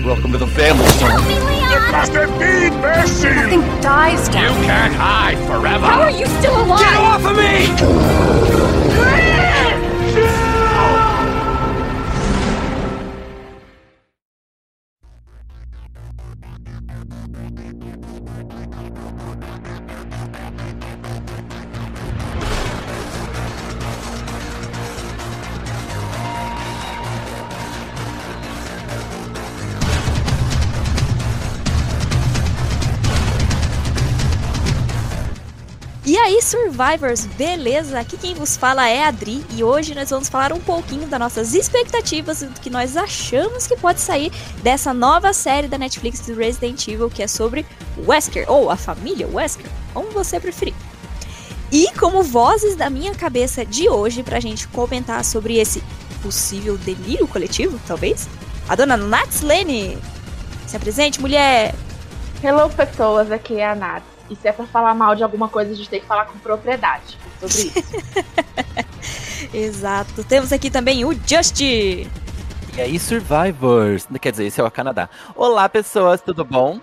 Welcome to the family, son. It must have been Bessie! Nothing dies You can't hide forever! How are you still alive? Get off of me! Survivors, beleza? Aqui quem vos fala é a Adri e hoje nós vamos falar um pouquinho das nossas expectativas e do que nós achamos que pode sair dessa nova série da Netflix do Resident Evil que é sobre Wesker, ou a família Wesker, como você preferir. E como vozes da minha cabeça de hoje pra gente comentar sobre esse possível delírio coletivo, talvez, a dona Natslene. Se apresente, mulher! Hello, pessoas, aqui é a Nath. E se é pra falar mal de alguma coisa, a gente tem que falar com propriedade sobre isso. Exato. Temos aqui também o Justy. E aí, Survivors? Quer dizer, esse é o Canadá. Olá, pessoas, tudo bom?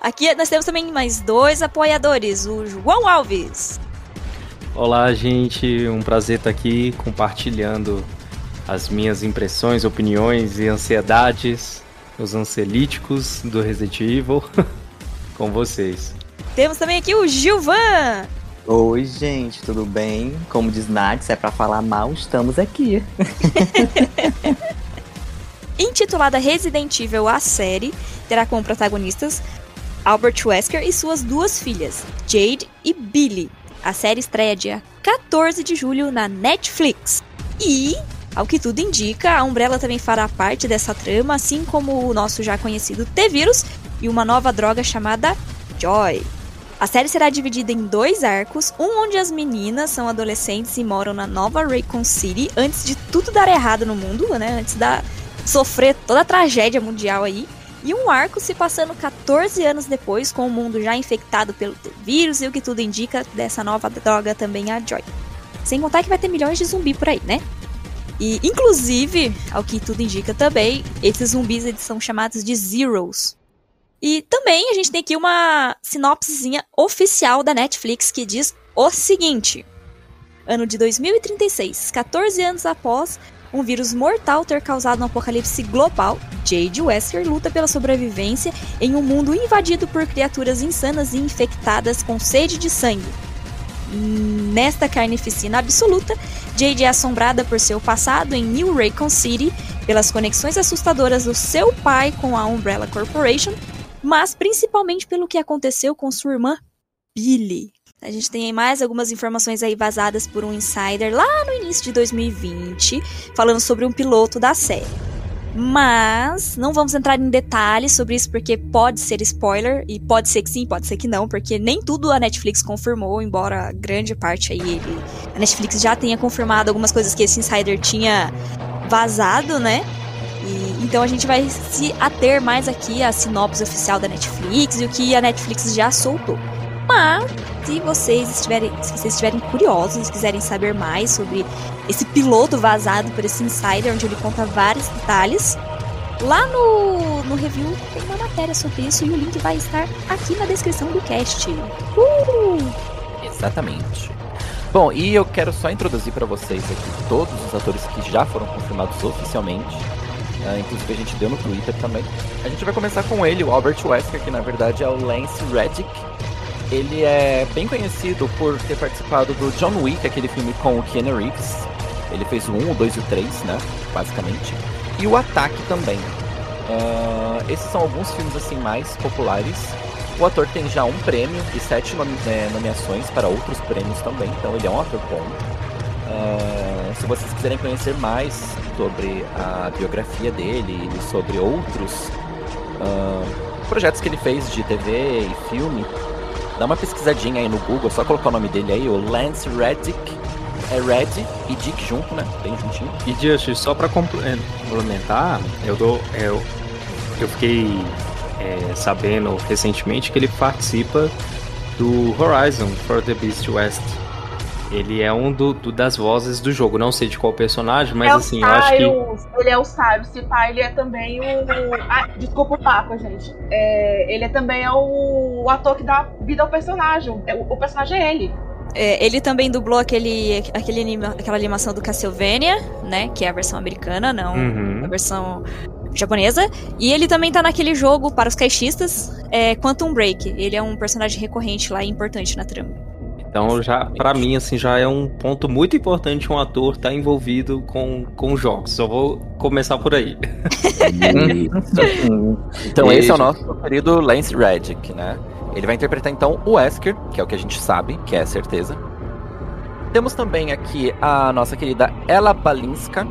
Aqui nós temos também mais dois apoiadores, o João Alves. Olá, gente. Um prazer estar aqui compartilhando as minhas impressões, opiniões e ansiedades, os ansiolíticos do Resident Evil com vocês. Temos também aqui o Gilvan. Oi, gente, tudo bem? Como diz Nath, se é pra falar mal, estamos aqui. Intitulada Resident Evil a série, terá como protagonistas Albert Wesker e suas duas filhas, Jade e Billy. A série estreia dia 14 de julho na Netflix. E, ao que tudo indica, a Umbrella também fará parte dessa trama, assim como o nosso já conhecido T-Vírus e uma nova droga chamada Joy. A série será dividida em dois arcos, um onde as meninas são adolescentes e moram na nova Raycon City antes de tudo dar errado no mundo, né? Antes da sofrer toda a tragédia mundial aí. E um arco se passando 14 anos depois, com o mundo já infectado pelo vírus e o que tudo indica dessa nova droga também a Joy. Sem contar que vai ter milhões de zumbi por aí, né? E, inclusive, ao que tudo indica também, esses zumbis eles são chamados de Zeros. E também a gente tem aqui uma sinopsezinha oficial da Netflix que diz o seguinte: Ano de 2036, 14 anos após um vírus mortal ter causado um apocalipse global, Jade Wesker luta pela sobrevivência em um mundo invadido por criaturas insanas e infectadas com sede de sangue. Nesta carnificina absoluta, Jade é assombrada por seu passado em New Raycon City, pelas conexões assustadoras do seu pai com a Umbrella Corporation, mas principalmente pelo que aconteceu com sua irmã Billy. A gente tem mais algumas informações aí vazadas por um insider lá no início de 2020, falando sobre um piloto da série. Mas não vamos entrar em detalhes sobre isso porque pode ser spoiler e pode ser que sim, pode ser que não, porque nem tudo a Netflix confirmou, embora grande parte aí ele, a Netflix já tenha confirmado algumas coisas que esse insider tinha vazado, né? Então a gente vai se ater mais aqui à sinopse oficial da Netflix e o que a Netflix já soltou. Mas se vocês estiverem, se vocês estiverem curiosos, quiserem saber mais sobre esse piloto vazado por esse insider, onde ele conta vários detalhes, lá no, no review tem uma matéria sobre isso e o link vai estar aqui na descrição do cast. Uh! Exatamente. Bom, e eu quero só introduzir para vocês aqui todos os atores que já foram confirmados oficialmente. Uh, inclusive a gente deu no Twitter também. A gente vai começar com ele, o Albert Wesker, que na verdade é o Lance Reddick. Ele é bem conhecido por ter participado do John Wick, aquele filme com o Keanu Reeves. Ele fez o 1, o 2 e o 3, né? Basicamente. E o Ataque também. Uh, esses são alguns filmes assim mais populares. O ator tem já um prêmio e sete nome é, nomeações para outros prêmios também, então ele é um ator bom. Uh, se vocês quiserem conhecer mais sobre a biografia dele e sobre outros uh, projetos que ele fez de TV e filme, dá uma pesquisadinha aí no Google, só colocar o nome dele aí, o Lance Reddick. É Red e Dick junto, né? Bem juntinho. E Just, só pra complementar, eu dou. Eu, eu fiquei é, sabendo recentemente que ele participa do Horizon for the Beast West. Ele é um do, do- das vozes do jogo. Não sei de qual personagem, mas é assim, o eu acho que. Ele é o Cyrus. Se pá, ele é também o. Ah, desculpa o Papa, gente. É, ele é também é o, o ator que dá vida ao personagem. É, O, o personagem é ele. É, ele também dublou aquele, aquele anima- aquela animação do Castlevania, né? Que é a versão americana, não Uhum. a versão japonesa. E ele também tá naquele jogo para os caixistas, é, Quantum Break. Ele é um personagem recorrente lá e importante na trama. Então, já, pra mim, assim, já é um ponto muito importante um ator estar envolvido com, com jogos. Só vou começar por aí. Então esse é o nosso querido Lance Reddick, né? Ele vai interpretar então o Wesker, que é o que a gente sabe, que é certeza. Temos também aqui a nossa querida Ella Balinska,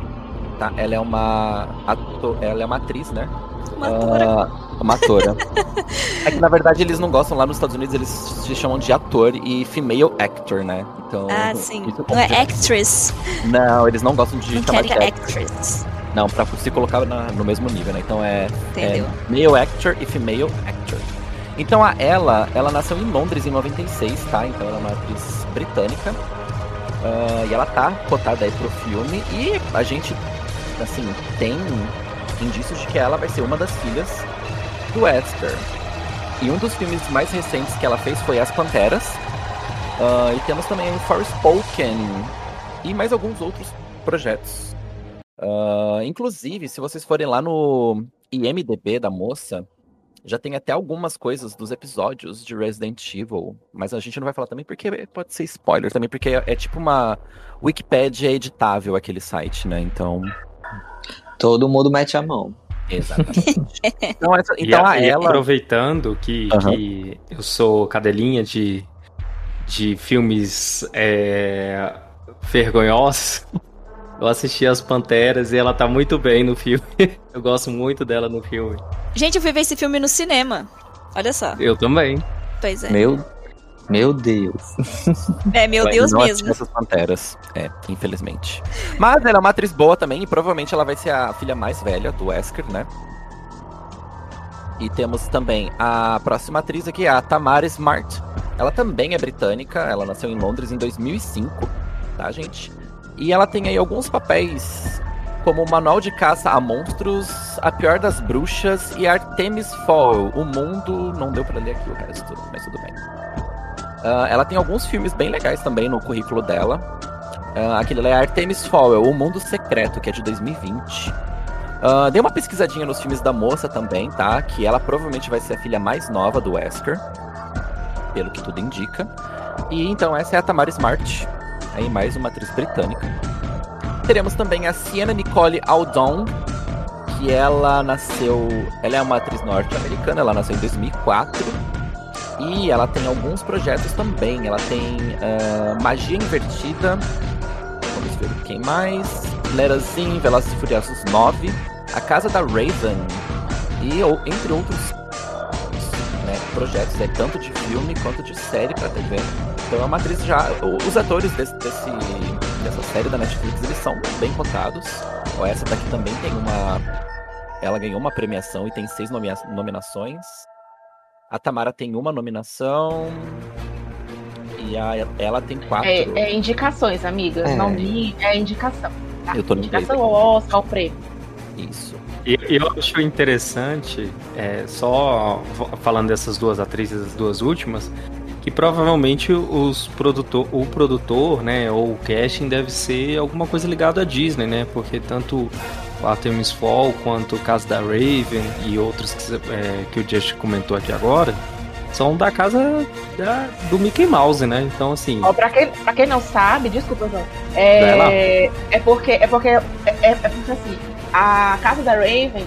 tá? Ela é uma ato... ela é uma atriz, né? Uma atora. Ah, uma atora. é que na verdade eles não gostam lá nos Estados Unidos, eles se chamam de ator e female actor, né? Então ah, sim. isso Não é actress. Não, eles não gostam de Não chamar de é actor. actress. Não, pra se colocar na- no mesmo nível, né? Então é Entendeu? é male actor e female actor. Então a ela, ela nasceu em Londres em 96, tá? Então ela é uma atriz britânica. Ah, e ela tá cotada aí pro filme. E a gente, assim, tem indícios de que ela vai ser uma das filhas do Wesker. E um dos filmes mais recentes que ela fez foi As Panteras. Ah, e temos também o Forspoken e mais alguns outros projetos. Ah, inclusive, se vocês forem lá no IMDB da moça, já tem até algumas coisas dos episódios de Resident Evil, mas a gente não vai falar também porque pode ser spoiler também, porque é, é tipo uma Wikipedia editável aquele site, né? Então, Todo mundo mete a mão. Exatamente. então, essa- a- a e ela, aproveitando que, Aham. que eu sou cadelinha de, de filmes é, vergonhosos, eu assisti As Panteras e ela tá muito bem no filme. Eu gosto muito dela no filme. Gente, eu fui ver esse filme no cinema. Olha só. Eu também. Pois é. Meu, meu Deus. É, meu Ué, Deus não mesmo. essas panteras. É, infelizmente. Mas ela é uma atriz boa também, e provavelmente ela vai ser a filha mais velha do Wesker, né? E temos também a próxima atriz aqui, a Tamara Smart. Ela também é britânica, ela nasceu em Londres em 2005, tá, gente? E ela tem aí alguns papéis como o Manual de Caça a Monstros, A Pior das Bruxas e Artemis Fowl. O Mundo. Não deu pra ler aqui o resto, mas tudo bem. Ah, ela tem alguns filmes bem legais também no currículo dela. Ah, aquele lá é Artemis Fowl, O Mundo Secreto, que é de 2020. Ah, dei uma pesquisadinha nos filmes da moça também, tá? Que ela provavelmente vai ser a filha mais nova do Wesker, pelo que tudo indica. E então essa é a Tamara Smart, aí mais uma atriz britânica. Teremos também a Sienna Nicole Aldon, que ela nasceu. Ela é uma atriz norte-americana, ela nasceu em 2004. E ela tem alguns projetos também. Ela tem ah, Magia Invertida. Vamos ver quem mais. Let Us In, Velozes e Furiosos 9. A Casa da Raven. E ou- entre outros né, projetos, é tanto de filme quanto de série pra TV. Então é uma atriz já. Os atores desse, desse- dessa série da Netflix eles são bem cotados. Ó, Essa daqui também tem uma. Ela ganhou uma premiação e tem seis nomea- nominações. A Tamara tem uma nominação. E a, ela tem quatro. É, é indicações, amigas. É. Não li, é indicação. Tá? Eu tô no indicação ao Oscar, ao prêmio. Isso. E eu acho interessante, é, só falando dessas duas atrizes, as duas últimas, que provavelmente os produtor, o produtor, né, ou o casting deve ser alguma coisa ligada à Disney, né? Porque tanto Artemis Fall quanto o caso da Raven e outros que, é, que o Just comentou aqui agora são da casa da- do Mickey Mouse, né? Então assim, Ó, pra, quem, pra quem não sabe, desculpa, João. É, é porque. É porque. É, é porque assim, a casa da Raven.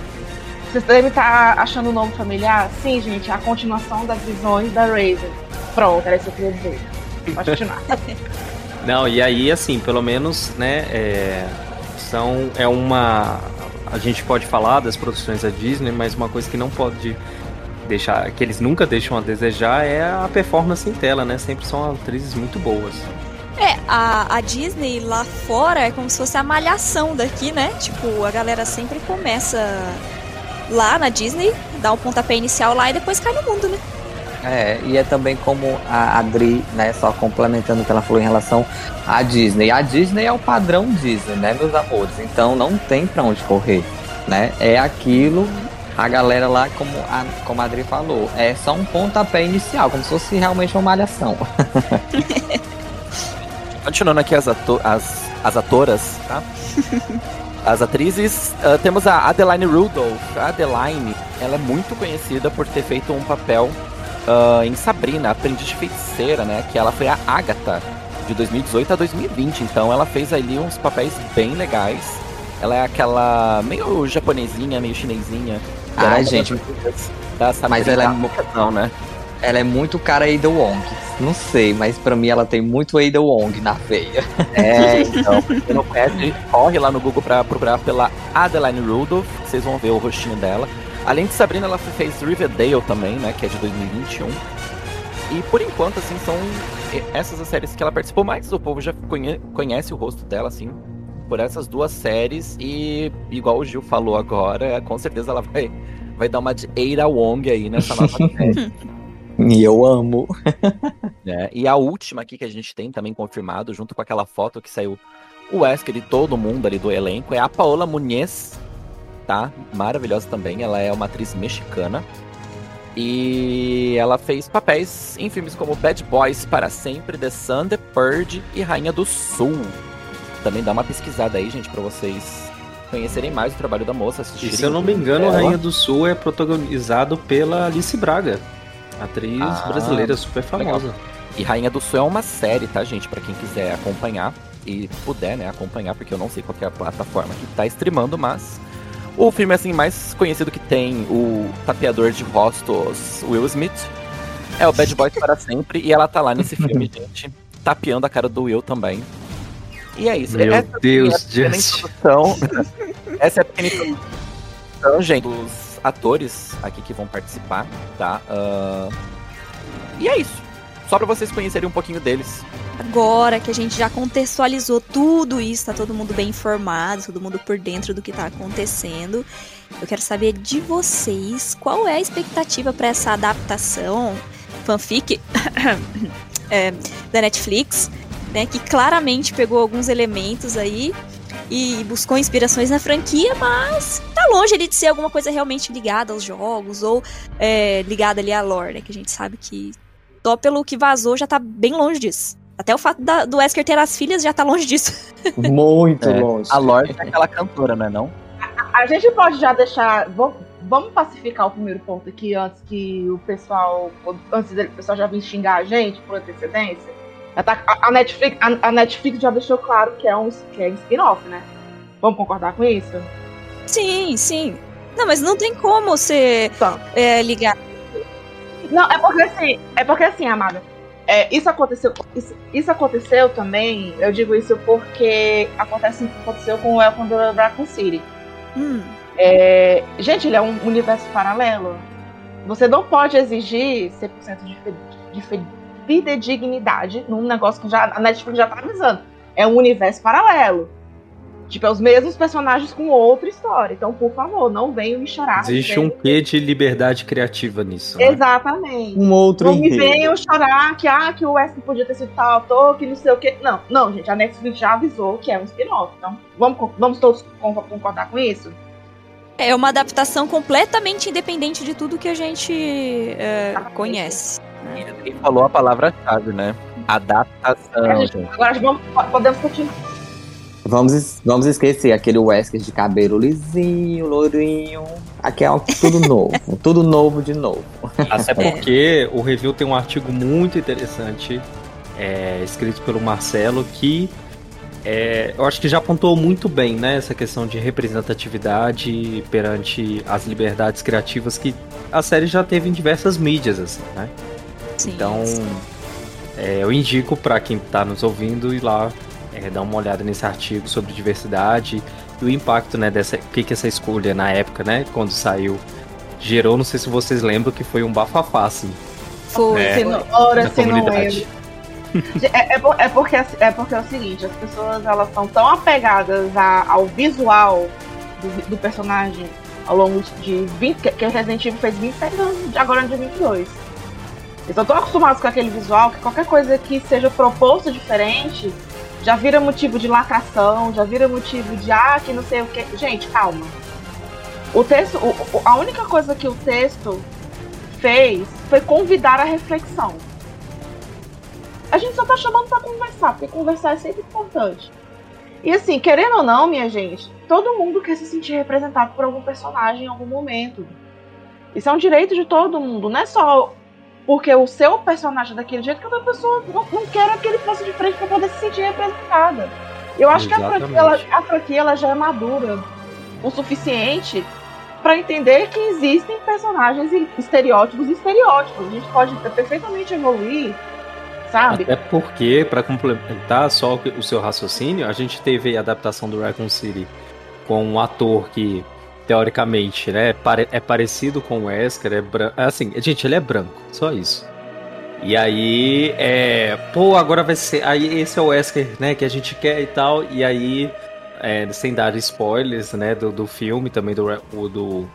Vocês devem estar achando o nome familiar? Sim, gente, é a continuação das visões da Raven. Pronto, era isso que eu queria dizer. Pode continuar. Não, e aí, assim, pelo menos, né, é, são, é uma... A gente pode falar das produções da Disney, mas uma coisa que não pode deixar, que eles nunca deixam a desejar é a performance em tela, né? Sempre são atrizes muito boas. É, a, a Disney lá fora é como se fosse a malhação daqui, né? Tipo, a galera sempre começa lá na Disney, dá um pontapé inicial lá e depois cai no mundo, né? É, e é também como a Adri, né, só complementando o que ela falou em relação à Disney. A Disney é o padrão Disney, né, meus amores? Então não tem pra onde correr, né? É aquilo, a galera lá, como a, como a Adri falou, é só um pontapé inicial, como se fosse realmente uma malhação. Continuando aqui as, ato as, as atoras, tá? As atrizes, ah, temos a Adeline Rudolph. A Adeline, ela é muito conhecida por ter feito um papel ah, em Sabrina, Aprendiz de Feiticeira, né? Que ela foi a Agatha de 2018 a 2020. Então ela fez ali uns papéis bem legais. Ela é aquela meio japonesinha, meio chinesinha. uma gente, da Sabrina. mas ela é Não, né? Ela é muito cara Ada Wong. Não sei, mas pra mim ela tem muito Ada Wong na veia. É, então, quem não conhece, corre lá no Google pra procurar pela Adeline Rudolph, vocês vão ver o rostinho dela. Além de Sabrina, ela fez Riverdale também, né, que é de 2021. E por enquanto, assim, são essas as séries que ela participou mais. O povo já conhe- conhece o rosto dela, assim, por essas duas séries. E, igual o Gil falou agora, com certeza ela vai, vai dar uma de Ada Wong aí nessa nova série. E eu amo. né? E a última aqui que a gente tem também confirmado, junto com aquela foto que saiu o Wesker e todo mundo ali do elenco, é a Paola Muniz, tá? Maravilhosa também, ela é uma atriz mexicana. E ela fez papéis em filmes como Bad Boys para Sempre, The Sun, The Purge e Rainha do Sul. Também dá uma pesquisada aí, gente, pra vocês conhecerem mais o trabalho da moça. E se eu não me engano, dela. Rainha do Sul é protagonizado pela Alice Braga, atriz Ah, brasileira super famosa. E Rainha do Sul é uma série, tá, gente? Pra quem quiser acompanhar e puder, né, acompanhar, porque eu não sei qual é a plataforma que tá streamando, mas o filme assim mais conhecido que tem o tapeador de rostos Will Smith é o Bad Boys para sempre e ela tá lá nesse filme, gente, tapeando a cara do Will também. E é isso. Meu Essa, Deus, é Just. essa é a pequena introdução, gente, dos atores aqui que vão participar, tá? Ah, E é isso. Só pra vocês conhecerem um pouquinho deles. Agora que a gente já contextualizou tudo isso, tá todo mundo bem informado, todo mundo por dentro do que tá acontecendo. Eu quero saber de vocês qual é a expectativa para essa adaptação fanfic é, da Netflix, né? Que claramente pegou alguns elementos aí e buscou inspirações na franquia, mas tá longe ali de ser alguma coisa realmente ligada aos jogos ou é, ligada ali à lore, né? Que a gente sabe que só pelo que vazou já tá bem longe disso. Até o fato da- do Wesker ter as filhas já tá longe disso. Muito É, longe. A Lorde é aquela cantora, né, não? A gente pode já deixar. Vamos, vamos pacificar o primeiro ponto aqui antes que o pessoal. Antes dele, o pessoal já vir xingar a gente por antecedência. Tá- a, a Netflix, a, a Netflix já deixou claro que é um, que é um spin-off, né? Vamos concordar com isso? Sim, sim. Não, mas não tem como você Tá. é, ligar. Não, é porque assim, é porque assim, amada. É, isso aconteceu. Isso, isso aconteceu também. Eu digo isso porque acontece, aconteceu com o Welcome to Raccoon City. Hum, É, gente, ele é um universo paralelo. Você não pode exigir 100% de, de fidedignidade num negócio que já, a Netflix já tá avisando. É um universo paralelo. Tipo, é os mesmos personagens com outra história. Então, por favor, não venham me chorar. Existe um quê de liberdade criativa nisso. né? Exatamente. Um outro Não me enredo. venham chorar que, ah, que o Wesley podia ter sido tal ator, que não sei o quê. Não, não, gente, a Netflix já avisou que é um spin-off. Então, vamos, vamos todos con- concordar com isso? é uma adaptação completamente independente de tudo que a gente é, conhece. Ele falou a palavra-chave, né? Adaptação, gente- gente. Agora vamos, podemos continuar. Vamos, vamos esquecer aquele Wesker de cabelo lisinho, lourinho. Aqui é tudo novo. tudo novo de novo. Até porque o review tem um artigo muito interessante, é, escrito pelo Marcelo, que é, eu acho que já apontou muito bem né, essa questão de representatividade perante as liberdades criativas que a série já teve em diversas mídias, assim, né? Sim. Então, é, eu indico para quem está nos ouvindo ir lá é, dar uma olhada nesse artigo sobre diversidade e o impacto, né, dessa, o que que essa escolha na época, né, quando saiu, gerou. Não sei se vocês lembram que foi um bafafá, assim, foi. É. Não, ora, da se não. É, é, é porque, é porque é o seguinte, as pessoas elas estão tão apegadas a- ao visual do, do personagem ao longo de 20. Que Resident Evil fez 27 anos, de agora no dia 22. Eles estão tão acostumados com aquele visual que qualquer coisa que seja proposto diferente já vira motivo de lacração, já vira motivo de ah, que não sei o que. Gente, calma. O texto, o- a única coisa que o texto fez foi convidar a reflexão. A gente só tá chamando pra conversar, porque conversar é sempre importante. E assim, querendo ou não, minha gente, todo mundo quer se sentir representado por algum personagem em algum momento. Isso é um direito de todo mundo, não é só porque o seu personagem é daquele jeito que outra pessoa não, não quer que ele fosse de frente pra poder se sentir representada. Eu acho que a franquia, ela, Exatamente. a franquia ela já é madura o suficiente pra entender que existem personagens e estereótipos e estereótipos. A gente pode perfeitamente evoluir, sabe? Até porque, pra complementar só o seu raciocínio, a gente teve a adaptação do Raccoon City com um ator que, teoricamente, né, pare- é parecido com o Wesker, é branco. Assim, gente, ele é branco, só isso. E aí, é. Pô, agora vai ser. Aí esse é o Wesker, né, que a gente quer e tal. E aí, é, sem dar spoilers, né, do, do filme, também do, do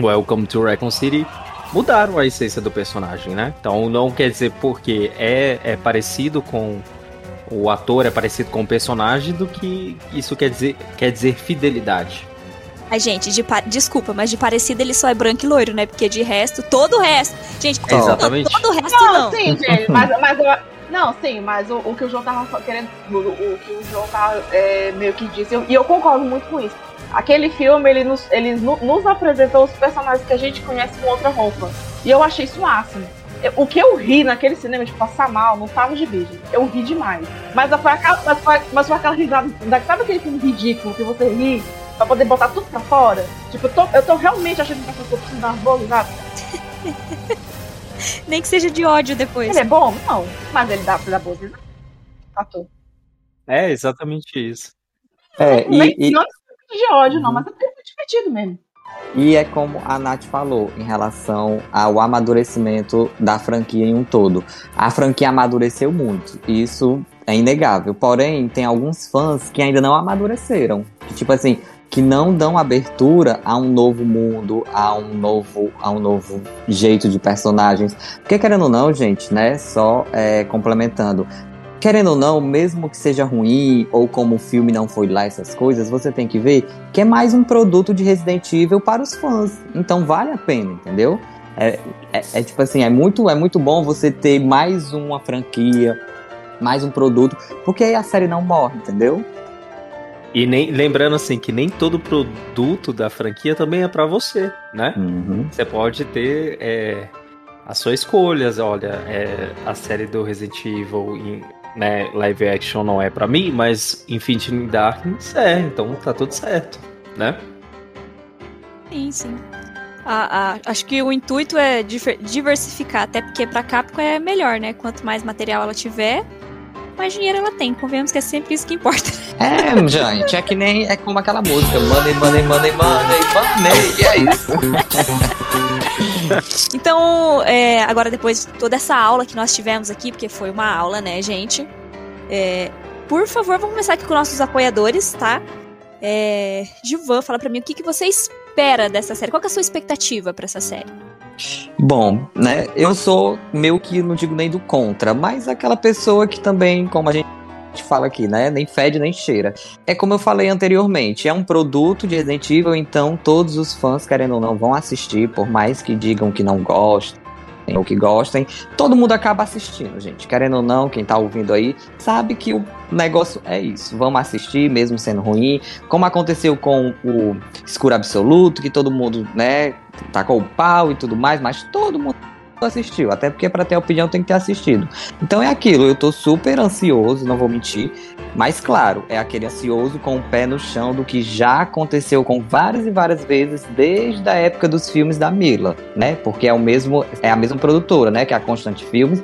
Welcome to Raccoon City, mudaram a essência do personagem, né? Então não quer dizer porque é, é parecido com o ator, é parecido com o personagem, do que isso quer dizer, quer dizer fidelidade. Ai, gente, de pa- desculpa, mas de parecido ele só é branco e loiro, né? Porque de resto, todo o resto. Gente, É, exatamente. todo o resto Não, não. sim, gente, mas, mas eu- não, sim, mas o, o que o João tava querendo, o, o que o João tava é, meio que disse, eu- e eu concordo muito com isso. Aquele filme, ele, nos, ele nu- nos apresentou os personagens que a gente conhece com outra roupa. E eu achei isso máximo. Eu- O que eu ri naquele cinema de passar mal não tava de vídeo. Eu ri demais. Mas foi aquela, mas foi, mas foi aquela risada. da- Sabe aquele filme ridículo que você ri pra poder botar tudo pra fora? Tipo, eu tô, eu tô realmente achando que eu tô precisando dar umas boas risadas. Nem que seja de ódio depois. Ele é bom? Não. Mas ele dá pra risadas. Ator. É exatamente isso. É, Nem, e, e, não é de ódio, não, mas é porque foi divertido mesmo. e é como a Nath falou em relação ao amadurecimento da franquia em um todo. A franquia amadureceu muito, isso é inegável. Porém, tem alguns fãs que ainda não amadureceram. Que, tipo assim, que não dão abertura a um novo mundo, a um novo, a um novo jeito de personagens. Porque querendo ou não, gente, né? Só é, complementando. Querendo ou não, mesmo que seja ruim, ou como o filme não foi lá, essas coisas, você tem que ver que é mais um produto de Resident Evil para os fãs. Então vale a pena, entendeu? É, é- é tipo assim, é muito, é muito bom você ter mais uma franquia, mais um produto, porque aí a série não morre, entendeu? E nem lembrando assim que nem todo produto da franquia também é pra você, né? Uhum. Você pode ter é, as suas escolhas. Olha, é, a série do Resident Evil em né, live action não é pra mim, mas Infinity Darkness é, então tá tudo certo, né? Sim, sim. A- a- acho que o intuito é diversificar, até porque pra Capcom é melhor, né? Quanto mais material ela tiver, mais dinheiro ela tem. Convenhamos que é sempre isso que importa. É, gente, é que nem é como aquela música, money, money, money, money, money, e é isso. Então, é, agora depois de toda essa aula que nós tivemos aqui, porque foi uma aula, né, gente? É, por favor, vamos começar aqui com nossos apoiadores, tá? É, fala pra mim o que, que você espera dessa série. Qual é a sua expectativa pra essa série? Bom, né, eu sou meio que não digo nem do contra, mas aquela pessoa que também, como a gente fala aqui, né, nem fede nem cheira. É como eu falei anteriormente, é um produto de Resident Evil, então todos os fãs, querendo ou não, vão assistir, por mais que digam que não gostem ou que gostem, todo mundo acaba assistindo, gente. Querendo ou não, quem tá ouvindo aí, sabe que o negócio é isso. Vamos assistir, mesmo sendo ruim, como aconteceu com o Escuro Absoluto, que todo mundo, né, tacou o pau e tudo mais, mas todo mundo assistiu, até porque para ter opinião tem que ter assistido. Então é aquilo, eu tô super ansioso, não vou mentir, mas claro, é aquele ansioso com o pé no chão do que já aconteceu com várias e várias vezes desde a época dos filmes da Mila, né? Porque é o mesmo, é a mesma produtora, né, que é a Constante Filmes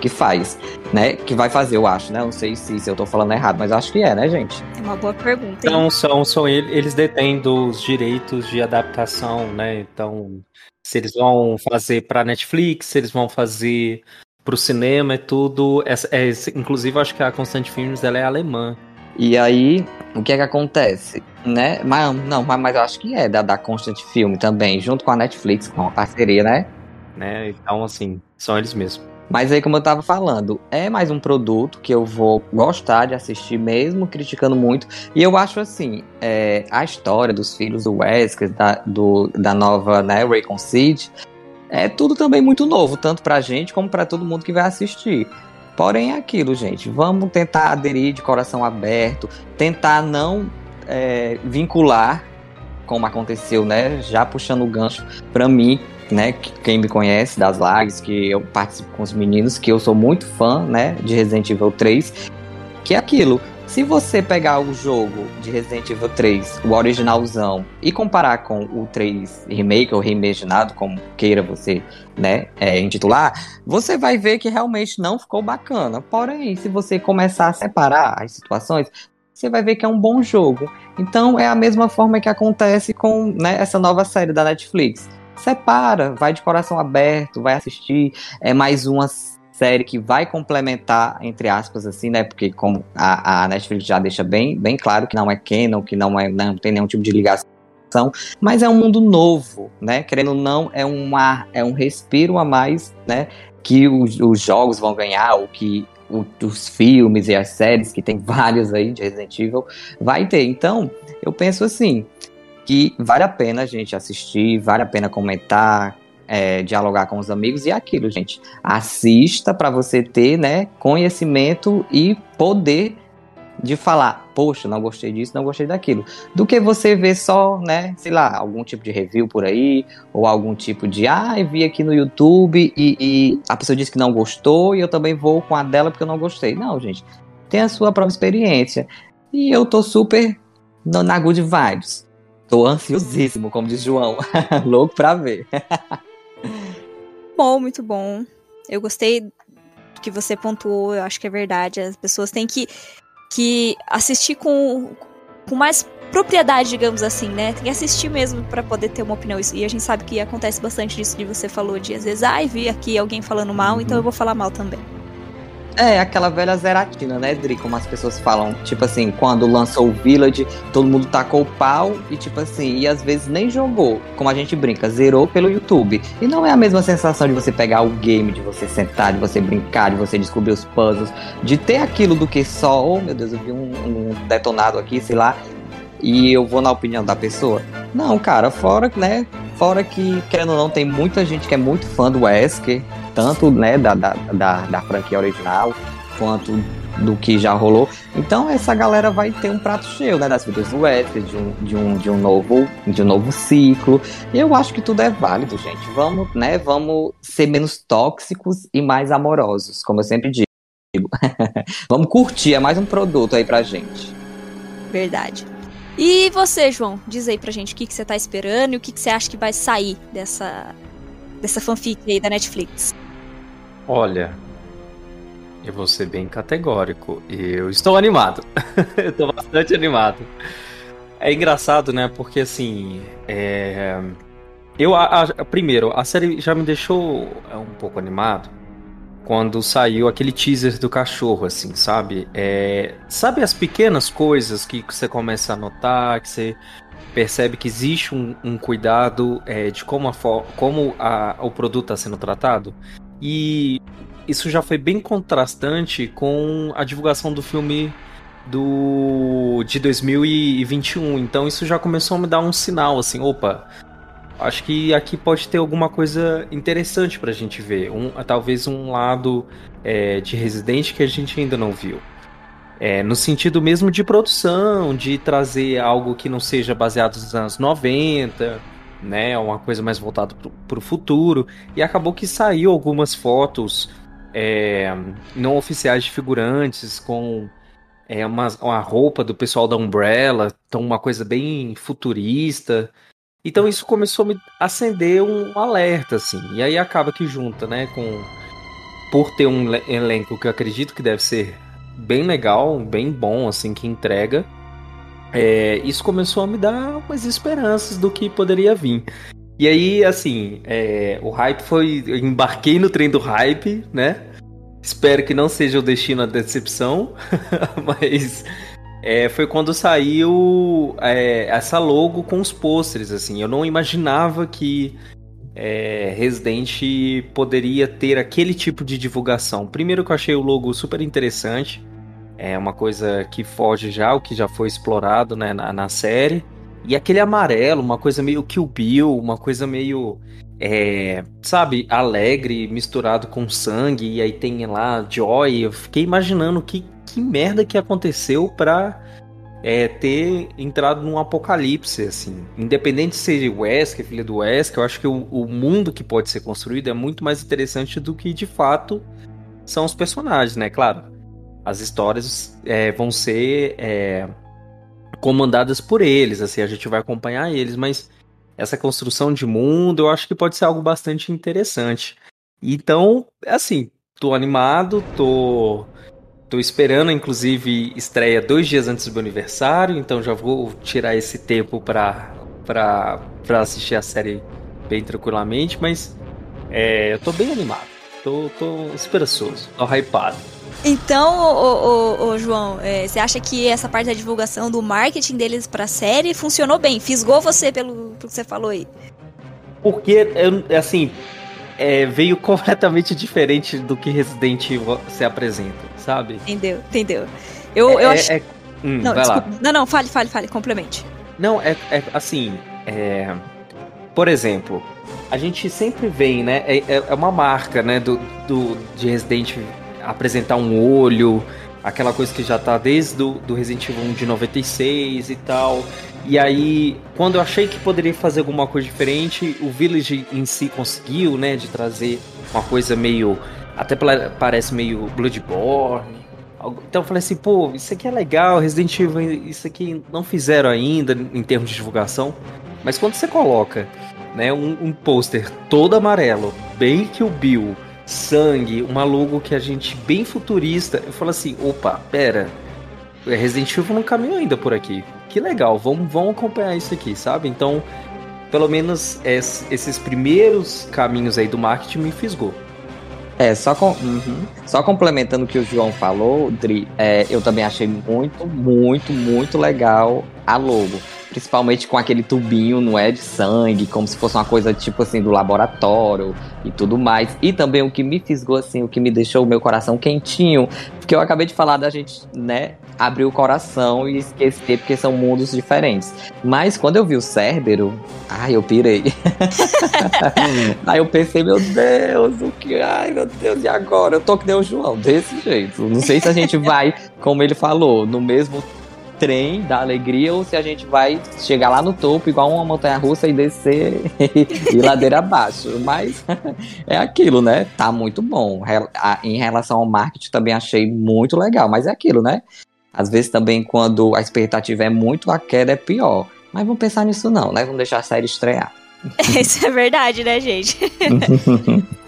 que faz, né? Que vai fazer, eu acho, né? Não sei se, se eu tô falando errado, mas acho que é, né, gente? É uma boa pergunta. hein? Então são, são ele- eles detêm dos direitos de adaptação, né? Então, se eles vão fazer pra Netflix, se eles vão fazer pro cinema, é tudo. essa- é, inclusive, eu acho que a Constante Filmes ela é alemã. E aí, o que é que acontece? Né? Mas não, mas, mas eu acho que é da, da Constant Film também, junto com a Netflix, com a parceria, né? né? Então, assim, são eles mesmos. Mas aí, como eu tava falando, é mais um produto que eu vou gostar de assistir mesmo, criticando muito. E eu acho assim, é, a história dos filhos do Wesker, da, do, da nova né, Raycon Seed, é tudo também muito novo, tanto pra gente como pra todo mundo que vai assistir. Porém, é aquilo, gente. Vamos tentar aderir de coração aberto, tentar não é, vincular, como aconteceu, né? Já puxando o gancho pra mim, né? Quem me conhece das lives, que eu participo com os meninos, que eu sou muito fã, né? De Resident Evil 3. Que é aquilo. Se você pegar o jogo de Resident Evil 3, o originalzão, e comparar com o 3 remake ou reimaginado, como queira você, né, é, intitular, você vai ver que realmente não ficou bacana. Porém, se você começar a separar as situações, você vai ver que é um bom jogo. Então é a mesma forma que acontece com né, essa nova série da Netflix. Separa, vai de coração aberto, vai assistir. É mais uma série que vai complementar, entre aspas, assim, né? Porque como a, a Netflix já deixa bem, bem claro que não é canon, que não, é, não tem nenhum tipo de ligação mas é um mundo novo, né? Querendo ou não, é, uma, é um respiro a mais, né? Que os, os jogos vão ganhar, ou que o, os filmes e as séries, que tem vários aí de Resident Evil, vai ter. Então, eu penso assim, que vale a pena a gente assistir, vale a pena comentar, é, dialogar com os amigos e é aquilo, gente. Assista para você ter, né, conhecimento e poder de falar, poxa, não gostei disso, não gostei daquilo, do que você ver só, né, sei lá, algum tipo de review por aí, ou algum tipo de, ah, eu vi aqui no YouTube e, e a pessoa disse que não gostou e eu também vou com a dela porque eu não gostei. Não, gente, tem a sua própria experiência. E eu tô super na good vibes. Tô ansiosíssimo, como diz João. Louco pra ver. bom, muito bom. Eu gostei do que você pontuou, eu acho que é verdade. As pessoas têm que, que assistir com, com mais propriedade, digamos assim, né? Tem que assistir mesmo para poder ter uma opinião. E a gente sabe que acontece bastante disso que você falou de às vezes, ai, ah, vi aqui alguém falando mal, então eu vou falar mal também. É, aquela velha zeratina, né, Dri? Como as pessoas falam. Tipo assim, quando lançou o Village, todo mundo tacou o pau e, tipo assim, e às vezes nem jogou. Como a gente brinca, zerou pelo YouTube. E não é a mesma sensação de você pegar o game, de você sentar, de você brincar, de você descobrir os puzzles, de ter aquilo do que só, oh meu Deus, eu vi um, um detonado aqui, sei lá, e eu vou na opinião da pessoa. Não, cara, fora, né? Fora que, querendo ou não, tem muita gente que é muito fã do Wesker, tanto né, da, da, da, da franquia original, quanto do que já rolou. Então essa galera vai ter um prato cheio, né, das vidas do Wesker, de um, de um, de um novo, de um novo ciclo. E eu acho que tudo é válido, gente. Vamos, né, vamos ser menos tóxicos e mais amorosos, como eu sempre digo. vamos curtir, é mais um produto aí pra gente. Verdade. E você, João, diz aí pra gente o que, que você tá esperando e o que, que você acha que vai sair dessa, dessa fanfic aí da Netflix. Olha, eu vou ser bem categórico. Eu estou animado. eu estou bastante animado. É engraçado, né? Porque assim. É... Eu, a, a, primeiro, a série já me deixou é, um pouco animado quando saiu aquele teaser do cachorro, assim, sabe? É, sabe as pequenas coisas que você começa a notar, que você percebe que existe um, um cuidado é, de como, a, como a, o produto está sendo tratado? E isso já foi bem contrastante com a divulgação do filme do de 2021. Então isso já começou a me dar um sinal assim, opa, acho que aqui pode ter alguma coisa interessante pra gente ver. Um, talvez um lado é, de Resident que a gente ainda não viu. É, no sentido mesmo de produção, de trazer algo que não seja baseado nos anos 90, né? Uma coisa mais voltada para o futuro. E acabou que saiu algumas fotos é, não oficiais de figurantes com é, uma, uma roupa do pessoal da Umbrella, então uma coisa bem futurista. Então isso começou a me acender um alerta, assim. E aí acaba que junta, né, com por ter um elenco que eu acredito que deve ser bem legal, bem bom, assim, que entrega. É, isso começou a me dar umas esperanças do que poderia vir. E aí, assim, é, o hype foi. Eu embarquei no trem do hype, né? Espero que não seja o destino a decepção, mas é, foi quando saiu é, essa logo com os pôsteres, assim. Eu não imaginava que é, Resident poderia ter aquele tipo de divulgação. Primeiro que eu achei o logo super interessante, é uma coisa que foge já o que já foi explorado né, na, na série. E aquele amarelo, uma coisa meio Kill Bill, uma coisa meio, é, sabe, alegre, misturado com sangue. E aí tem lá Joy. Eu fiquei imaginando que, que merda que aconteceu pra é, ter entrado num apocalipse, assim. Independente de ser Wesker, filha do Wesker, eu acho que o, o, mundo que pode ser construído é muito mais interessante do que, de fato, são os personagens, né? Claro, as histórias é, vão ser é, comandadas por eles, assim, a gente vai acompanhar eles, mas essa construção de mundo eu acho que pode ser algo bastante interessante. Então, assim, tô animado, tô Tô esperando, inclusive, estreia dois dias antes do meu aniversário, então já vou tirar esse tempo pra, pra, pra assistir a série bem tranquilamente, mas é, eu tô bem animado. Tô, tô esperançoso, tô hypado. Então, ô, ô, ô João, é, você acha que essa parte da divulgação do marketing deles pra série funcionou bem? Fisgou você pelo, pelo que você falou aí? Porque, assim, é, veio completamente diferente do que Resident Evil se apresenta sabe? Entendeu, entendeu. Eu, é, eu acho. É, hum, não, desculpa. Não, não, fale, fale, fale, complemente. Não, é, é assim. É... Por exemplo, a gente sempre vem, né? É, é, é uma marca, né? Do, do, de Resident apresentar um olho, aquela coisa que já tá desde do, do Resident Evil 1 de 96 e tal. E aí, quando eu achei que poderia fazer alguma coisa diferente, o Village em si conseguiu, né? De trazer uma coisa meio até parece meio Bloodborne. Então eu falei assim, pô, isso aqui é legal, Resident Evil, isso aqui não fizeram ainda em termos de divulgação. Mas quando você coloca né, um, um pôster todo amarelo, bem que o Bill, sangue, uma logo que a gente bem futurista, eu falo assim, opa, pera, Resident Evil não caminhou ainda por aqui. Que legal, vamos, vamos acompanhar isso aqui, sabe? Então, pelo menos esses primeiros caminhos aí do marketing me fisgou. É, só, com, uhum. só complementando o que o João falou, Dri, é, eu também achei muito, muito, muito legal a logo. Principalmente com aquele tubinho, não é? De sangue, como se fosse uma coisa tipo assim do laboratório e tudo mais. E também o que me fisgou, assim, o que me deixou o meu coração quentinho, porque eu acabei de falar da gente, né, abrir o coração e esquecer, porque são mundos diferentes. Mas quando eu vi o Cérbero, ai, eu pirei. aí eu pensei, meu Deus, o que? Ai, meu Deus, e agora? Eu tô que nem o João, desse jeito. Não sei se a gente vai, como ele falou, no mesmo trem da alegria ou se a gente vai chegar lá no topo, igual uma montanha russa, e descer e ladeira abaixo. Mas é aquilo, né? Tá muito bom. Em relação ao marketing, também achei muito legal. Mas é aquilo, né? Às vezes também quando a expectativa é muito, a queda é pior. Mas vamos pensar nisso não, né? Vamos deixar a série estrear. Isso é verdade, né, gente?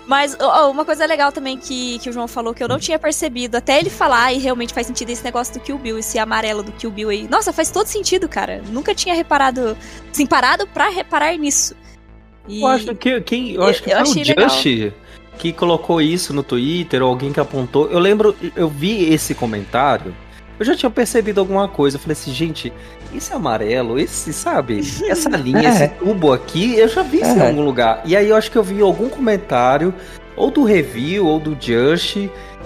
Mas oh, uma coisa legal também que, que o João falou que eu não tinha percebido, até ele falar, e realmente faz sentido esse negócio do Kill Bill, esse amarelo do Kill Bill aí. Nossa, faz todo sentido, cara. Nunca tinha reparado, assim, parado pra reparar nisso. E... Eu acho que quem, eu acho que eu foi o Just legal. que colocou isso no Twitter, ou alguém que apontou. Eu lembro, eu vi esse comentário eu já tinha percebido alguma coisa. Eu falei assim, gente, esse amarelo, esse, sabe? Essa linha, é. esse tubo aqui, eu já vi isso é. em algum lugar. E aí eu acho que eu vi algum comentário, ou do review, ou do Just,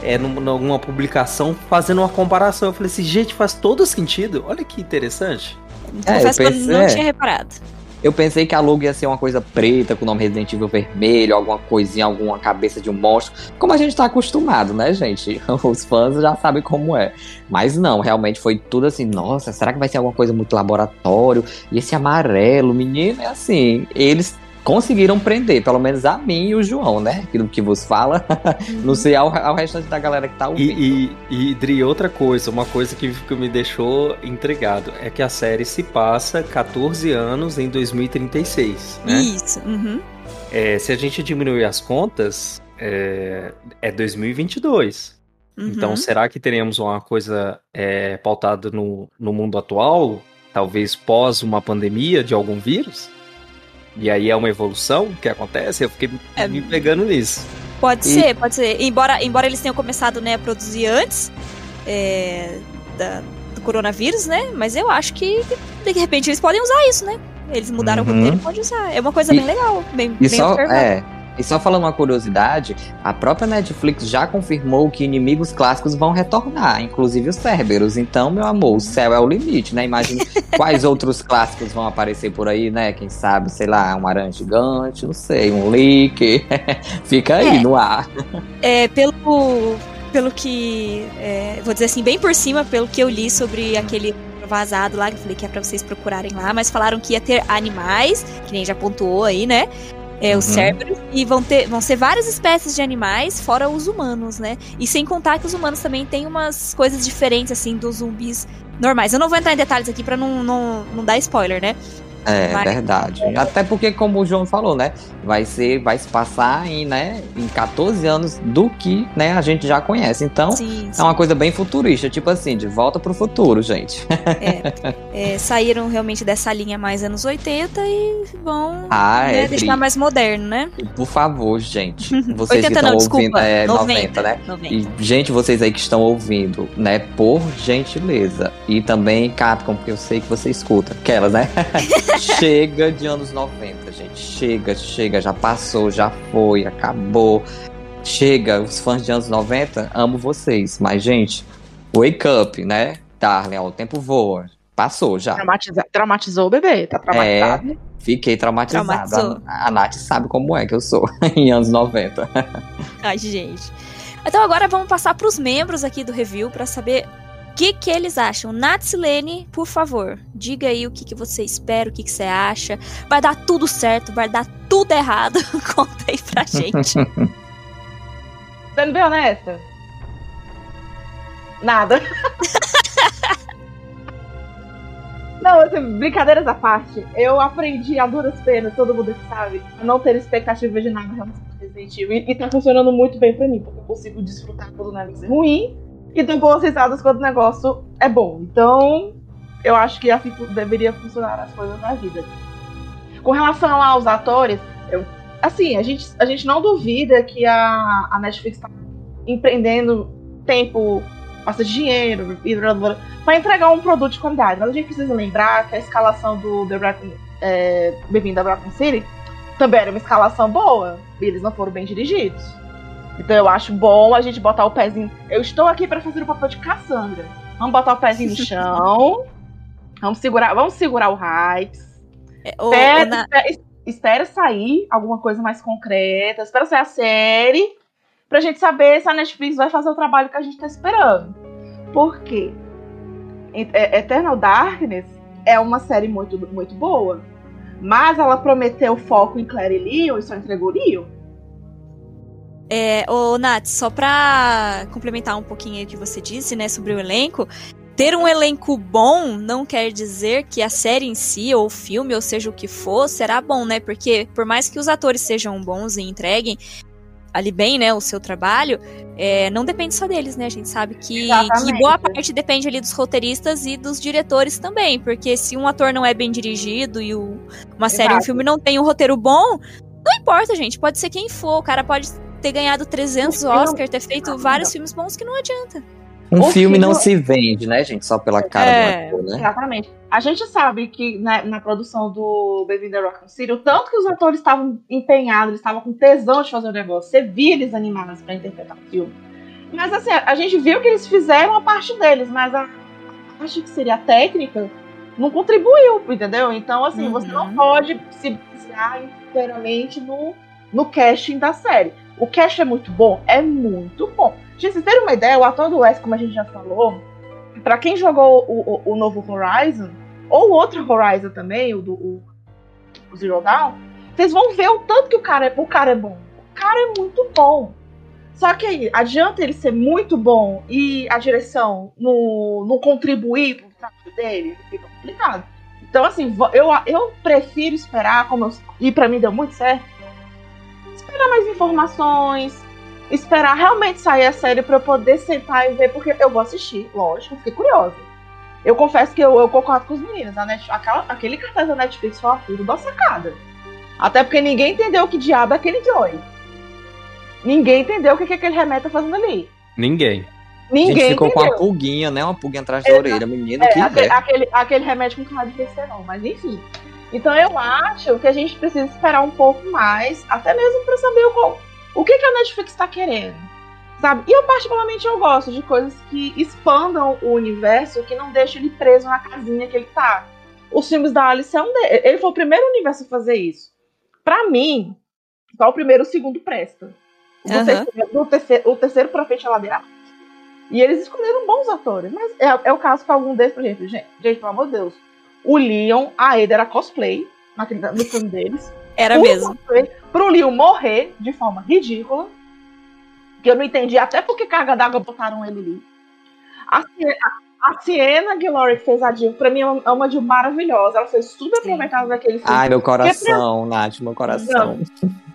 é, numa publicação, fazendo uma comparação. Eu falei assim, gente, faz todo sentido. Olha que interessante. É, Confesso eu pensei, que eu não tinha reparado. Eu pensei que a logo ia ser uma coisa preta, com o nome Resident Evil vermelho, alguma coisinha, alguma cabeça de um monstro. Como a gente tá acostumado, né, gente? Os fãs já sabem como é. Mas não, realmente foi tudo assim, nossa, será que vai ser alguma coisa muito laboratório? E esse amarelo, menino, é assim, eles conseguiram prender, pelo menos a mim e o João, né? Aquilo que vos fala. Uhum. Não sei ao, ao restante da galera que tá ouvindo. E, e, e Dri, outra coisa, uma coisa que, que me deixou intrigado é que a série se passa 14 anos em 2036, né? Isso. Uhum. É, se a gente diminuir as contas, é, é 2022. Uhum. Então, será que teremos uma coisa é, pautada no, no mundo atual? Talvez pós uma pandemia de algum vírus? E aí é uma evolução que acontece, eu fiquei é, me pegando nisso. Pode e... ser, pode ser. Embora, embora eles tenham começado né, a produzir antes é, da, do coronavírus, né? Mas eu acho que de repente eles podem usar isso, né? Eles mudaram Uhum. o roteiro, pode usar. É uma coisa E- bem legal, bem, E bem só, observada. é, e só falando uma curiosidade, a própria Netflix já confirmou que inimigos clássicos vão retornar, inclusive os Cerberus. Então, meu amor, o céu é o limite, né? Imagina quais outros clássicos vão aparecer por aí, né? Quem sabe, sei lá, um aranha gigante, não sei, um leak. Fica aí É. no ar. É, pelo, pelo que. é, vou dizer assim, bem por cima, pelo que eu li sobre aquele vazado lá, que eu falei que é pra vocês procurarem lá, mas falaram que ia ter animais, que nem já pontuou aí, né? É, os Uhum. Cerberus, e vão, ter, vão ser várias espécies de animais, fora os humanos, né? E sem contar que os humanos também têm umas coisas diferentes, assim, dos zumbis normais. Eu não vou entrar em detalhes aqui pra não, não, não dar spoiler, né? É Vai. verdade. Até porque, como o João falou, né? Vai ser, vai se passar em, né, em 14 anos do que né, a gente já conhece. Então, Sim, é uma coisa bem futurista, tipo assim, de volta pro futuro, gente. é, saíram realmente dessa linha mais anos 80 e vão Ah, né, é. deixar mais moderno, né? Por favor, gente. Vocês 80 que estão não, ouvindo. desculpa. É, 90, 90, né? 90. E, gente, vocês aí que estão ouvindo, né? Por gentileza. E também Capcom, porque eu sei que você escuta. Aquelas, né? chega de anos 90, gente. Chega, chega. Já passou, já foi, acabou. Chega, os fãs de anos 90, amo vocês. Mas, gente, wake up, né? Darling, ó, o tempo voa. Passou já. Traumatiza- traumatizou o bebê, tá traumatizado. Fiquei traumatizado. Traumatizou. A, a Nath sabe como é que eu sou em anos 90. Ai, gente. Então agora vamos passar pros membros aqui do review pra saber que, que eles acham. Natsilene, por favor, diga aí o que, que você espera, o que, que você acha. Vai dar tudo certo, vai dar tudo errado. Conta aí pra gente. Sendo bem honesta. Nada. Não, assim, brincadeiras à parte, eu aprendi a duras penas, todo mundo que sabe, a não ter expectativa de nada em relação ao Resident Evil. E, e tá funcionando muito bem pra mim, porque eu consigo desfrutar quando o negócio é ruim e ter boas risadas quando o negócio é bom. Então, eu acho que assim deveria funcionar as coisas na vida. Com relação aos atores, eu, assim, a gente, a gente não duvida que a, a Netflix tá empreendendo tempo, bastante dinheiro pra entregar um produto de qualidade. Mas a gente precisa lembrar que a escalação do The Raccoon, é, Bem-vindo a City também era uma escalação boa. E eles não foram bem dirigidos. Então eu acho bom a gente botar o pezinho. Eu estou aqui para fazer o papel de Cassandra. Vamos botar o pezinho no chão. vamos segurar, vamos segurar o hype. É, Espera, Na- espera- espera sair alguma coisa mais concreta, espera sair a série, pra gente saber se a Netflix vai fazer o trabalho que a gente tá esperando. Por quê? É- Eternal Darkness é uma série muito, muito boa, mas ela prometeu foco em Claire e Leon e só entregou Leon. É, ô, Nath, só pra complementar um pouquinho aí o que você disse, né, sobre o elenco, ter um elenco bom não quer dizer que a série em si, ou o filme, ou seja o que for, será bom, né? Porque por mais que os atores sejam bons e entreguem ali bem, né, o seu trabalho, é, não depende só deles, né? A gente sabe que, que boa parte depende ali dos roteiristas e dos diretores também, porque se um ator não é bem dirigido e o- uma série, um filme não tem um roteiro bom, não importa, gente, pode ser quem for, o cara pode ter ganhado 300 O filme- Oscars, ter feito vários filmes bons que não adianta. Um O filme não se vende, né, gente? Só pela cara É, do ator, né? Exatamente. A gente sabe que na, na produção do Bem-vindo Raccoon City, o tanto que os atores estavam empenhados, eles estavam com tesão de fazer o negócio. Você via eles animados pra interpretar o filme. Mas assim, a gente viu que eles fizeram a parte deles, mas a parte que seria a técnica não contribuiu, entendeu? Então, assim, você não Uhum. pode se basear inteiramente no, no casting da série. O casting é muito bom? É muito bom. Gente, vocês terem uma ideia, o ator do Wes, como a gente já falou, Pra quem jogou o, o, o novo Horizon, ou outro Horizon também, o do o, o Zero Dawn, vocês vão ver o tanto que o cara, é, o cara é bom. O cara é muito bom. Só que aí, adianta ele ser muito bom e a direção não, não contribuir pro trabalho dele? Fica complicado. Então, assim, eu, eu prefiro esperar, como eu, e pra mim deu muito certo, esperar mais informações, esperar realmente sair a série pra eu poder sentar e ver, porque eu vou assistir, lógico, fiquei curiosa. Eu confesso que eu, eu concordo com os meninos. A Net, aquela, aquele cartaz da Netflix foi uma tudo da sacada. Até porque ninguém entendeu que diabo é aquele Joy. Ninguém entendeu o que, que aquele remédio tá fazendo ali. Ninguém. A Ninguém gente ficou com entendeu. uma pulguinha, né? Uma pulguinha atrás da Exato. orelha. Menino, É, que aquele, ideia. aquele, aquele remédio com cara de vencerão, mas enfim. Então eu acho que a gente precisa esperar um pouco mais, até mesmo para saber o, o que, que a Netflix está querendo. Sabe? E eu particularmente eu gosto de coisas que expandam o universo, que não deixam ele preso na casinha que ele tá. Os filmes da Alice é um deles. Ele foi o primeiro universo a fazer isso. Para mim, só o primeiro o segundo presta. Do Aham. terceiro, do terceiro, o terceiro pra frente é ladeira. E eles escolheram bons atores. Mas é, é o caso que algum deles, por exemplo, gente, gente, pelo amor de Deus. O Leon, a Ada era cosplay naquele, no filme deles. Era O mesmo. cosplay Pro Leon morrer de forma ridícula. Que eu não entendi até porque carga d'água botaram ele ali. A, Sie- a, a Sienna Glory que fez a Jill, pra mim é uma, é uma Jill maravilhosa. Ela foi super aproveitada daquele filme. Ai, meu coração, Nath, meu coração.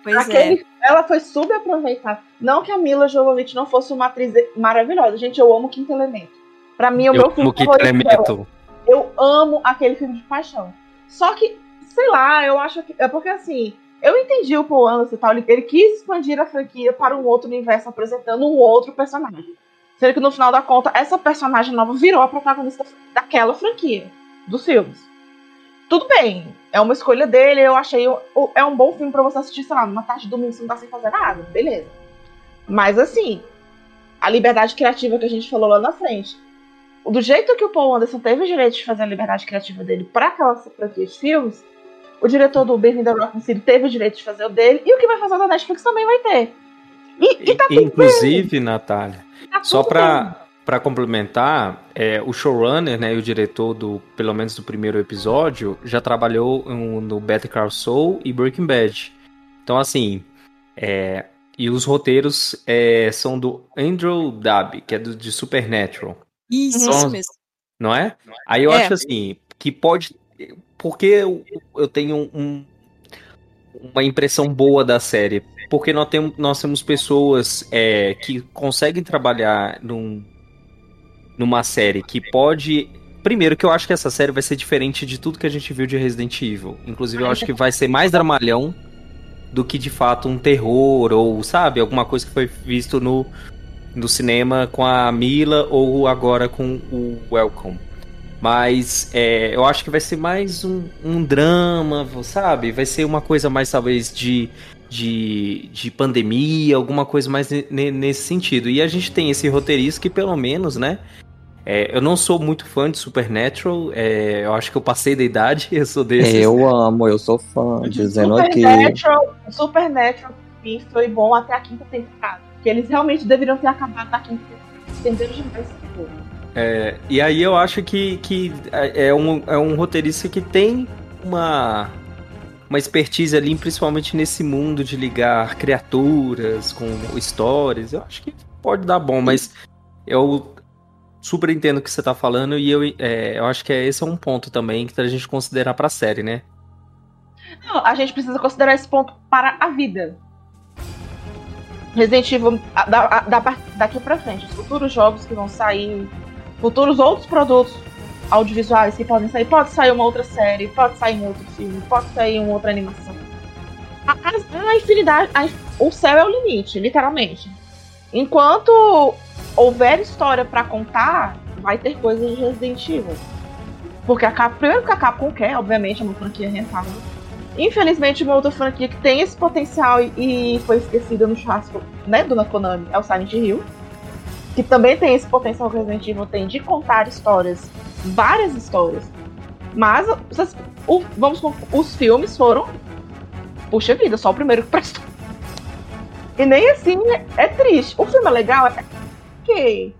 Pois é. Aquele- Ela foi subaproveitada. Não que a Mila Jovovich não fosse uma atriz maravilhosa. Gente, eu amo Quinto Elemento. Pra mim, é o Eu meu filme amo que favorito dela. Eu amo aquele filme de paixão. Só que, sei lá, eu acho que. É porque assim, eu entendi o Paul Anderson e tal. Ele, ele quis expandir a franquia para um outro universo, apresentando um outro personagem. Sendo que no final da conta, essa personagem nova virou a protagonista daquela franquia, dos filmes. Tudo bem, é uma escolha dele, eu achei. É um bom filme pra você assistir, sei lá, numa tarde de domingo, você não tá sem fazer nada, beleza. Mas assim, a liberdade criativa que a gente falou lá na frente. Do jeito que o Paul Anderson teve o direito de fazer a liberdade criativa dele para aquela franquia de filmes, o diretor do Bem-vindo ao City teve o direito de fazer o dele, e o que vai fazer da Netflix também vai ter. E, e tá tudo Inclusive, Natália, bem, tá só pra, pra complementar, é, o showrunner, né, e o diretor do, pelo menos do primeiro episódio, já trabalhou um, no Better Call Saul e Breaking Bad. Então, assim, é, e os roteiros é, são do Andrew Dabb, que é do, de Supernatural. Isso, Só- isso mesmo. não é? Aí eu É. acho assim, que pode. Porque eu, eu tenho um- uma impressão boa da série. Porque nós temos, nós temos pessoas é, que conseguem trabalhar num, numa série que pode. Primeiro, que eu acho que essa série vai ser diferente de tudo que a gente viu de Resident Evil. Inclusive, eu acho que vai ser mais dramalhão do que de fato um terror, ou, sabe, alguma coisa que foi visto no, no cinema com a Mila ou agora com o Welcome. Mas é, eu acho que vai ser mais um, um drama, sabe? Vai ser uma coisa mais, talvez, de, de, de pandemia, alguma coisa mais ne- ne- nesse sentido. E a gente tem esse roteirista que, pelo menos, né? é, eu não sou muito fã de Supernatural, é, eu acho que eu passei da idade, eu sou desses. Eu amo, eu sou fã, dizendo aqui. Supernatural, Supernatural foi bom até a quinta temporada. Que eles realmente deveriam ter acabado na quinta. Entenderam demais esse povo. É, e aí eu acho que, que é, um, é um roteirista que tem uma, uma expertise ali, principalmente nesse mundo de ligar criaturas com histórias. Eu acho que pode dar bom, mas eu super entendo o que você tá falando e eu, é, eu acho que é, esse é um ponto também que a gente considerar pra série, né? Não, a gente precisa considerar esse ponto para a vida. Resident Evil, da- da- daqui pra frente, os futuros jogos que vão sair, futuros outros produtos audiovisuais que podem sair, pode sair uma outra série, pode sair um outro filme, pode sair uma outra animação. A, a- a infinidade, a- o céu é o limite, literalmente. Enquanto houver história pra contar, vai ter coisas de Resident Evil. Porque a Capcom, primeiro que a Capcom quer, obviamente, é uma franquia rentável. Infelizmente, uma outra franquia que tem esse potencial e foi esquecida no churrasco, né, do Konami, é o Silent Hill. Que também tem esse potencial que o Resident Evil tem de contar histórias, várias histórias. Mas vocês- o- vamos os filmes foram. Puxa vida, só o primeiro que prestou. E nem assim é, é triste. O filme é legal, é ok.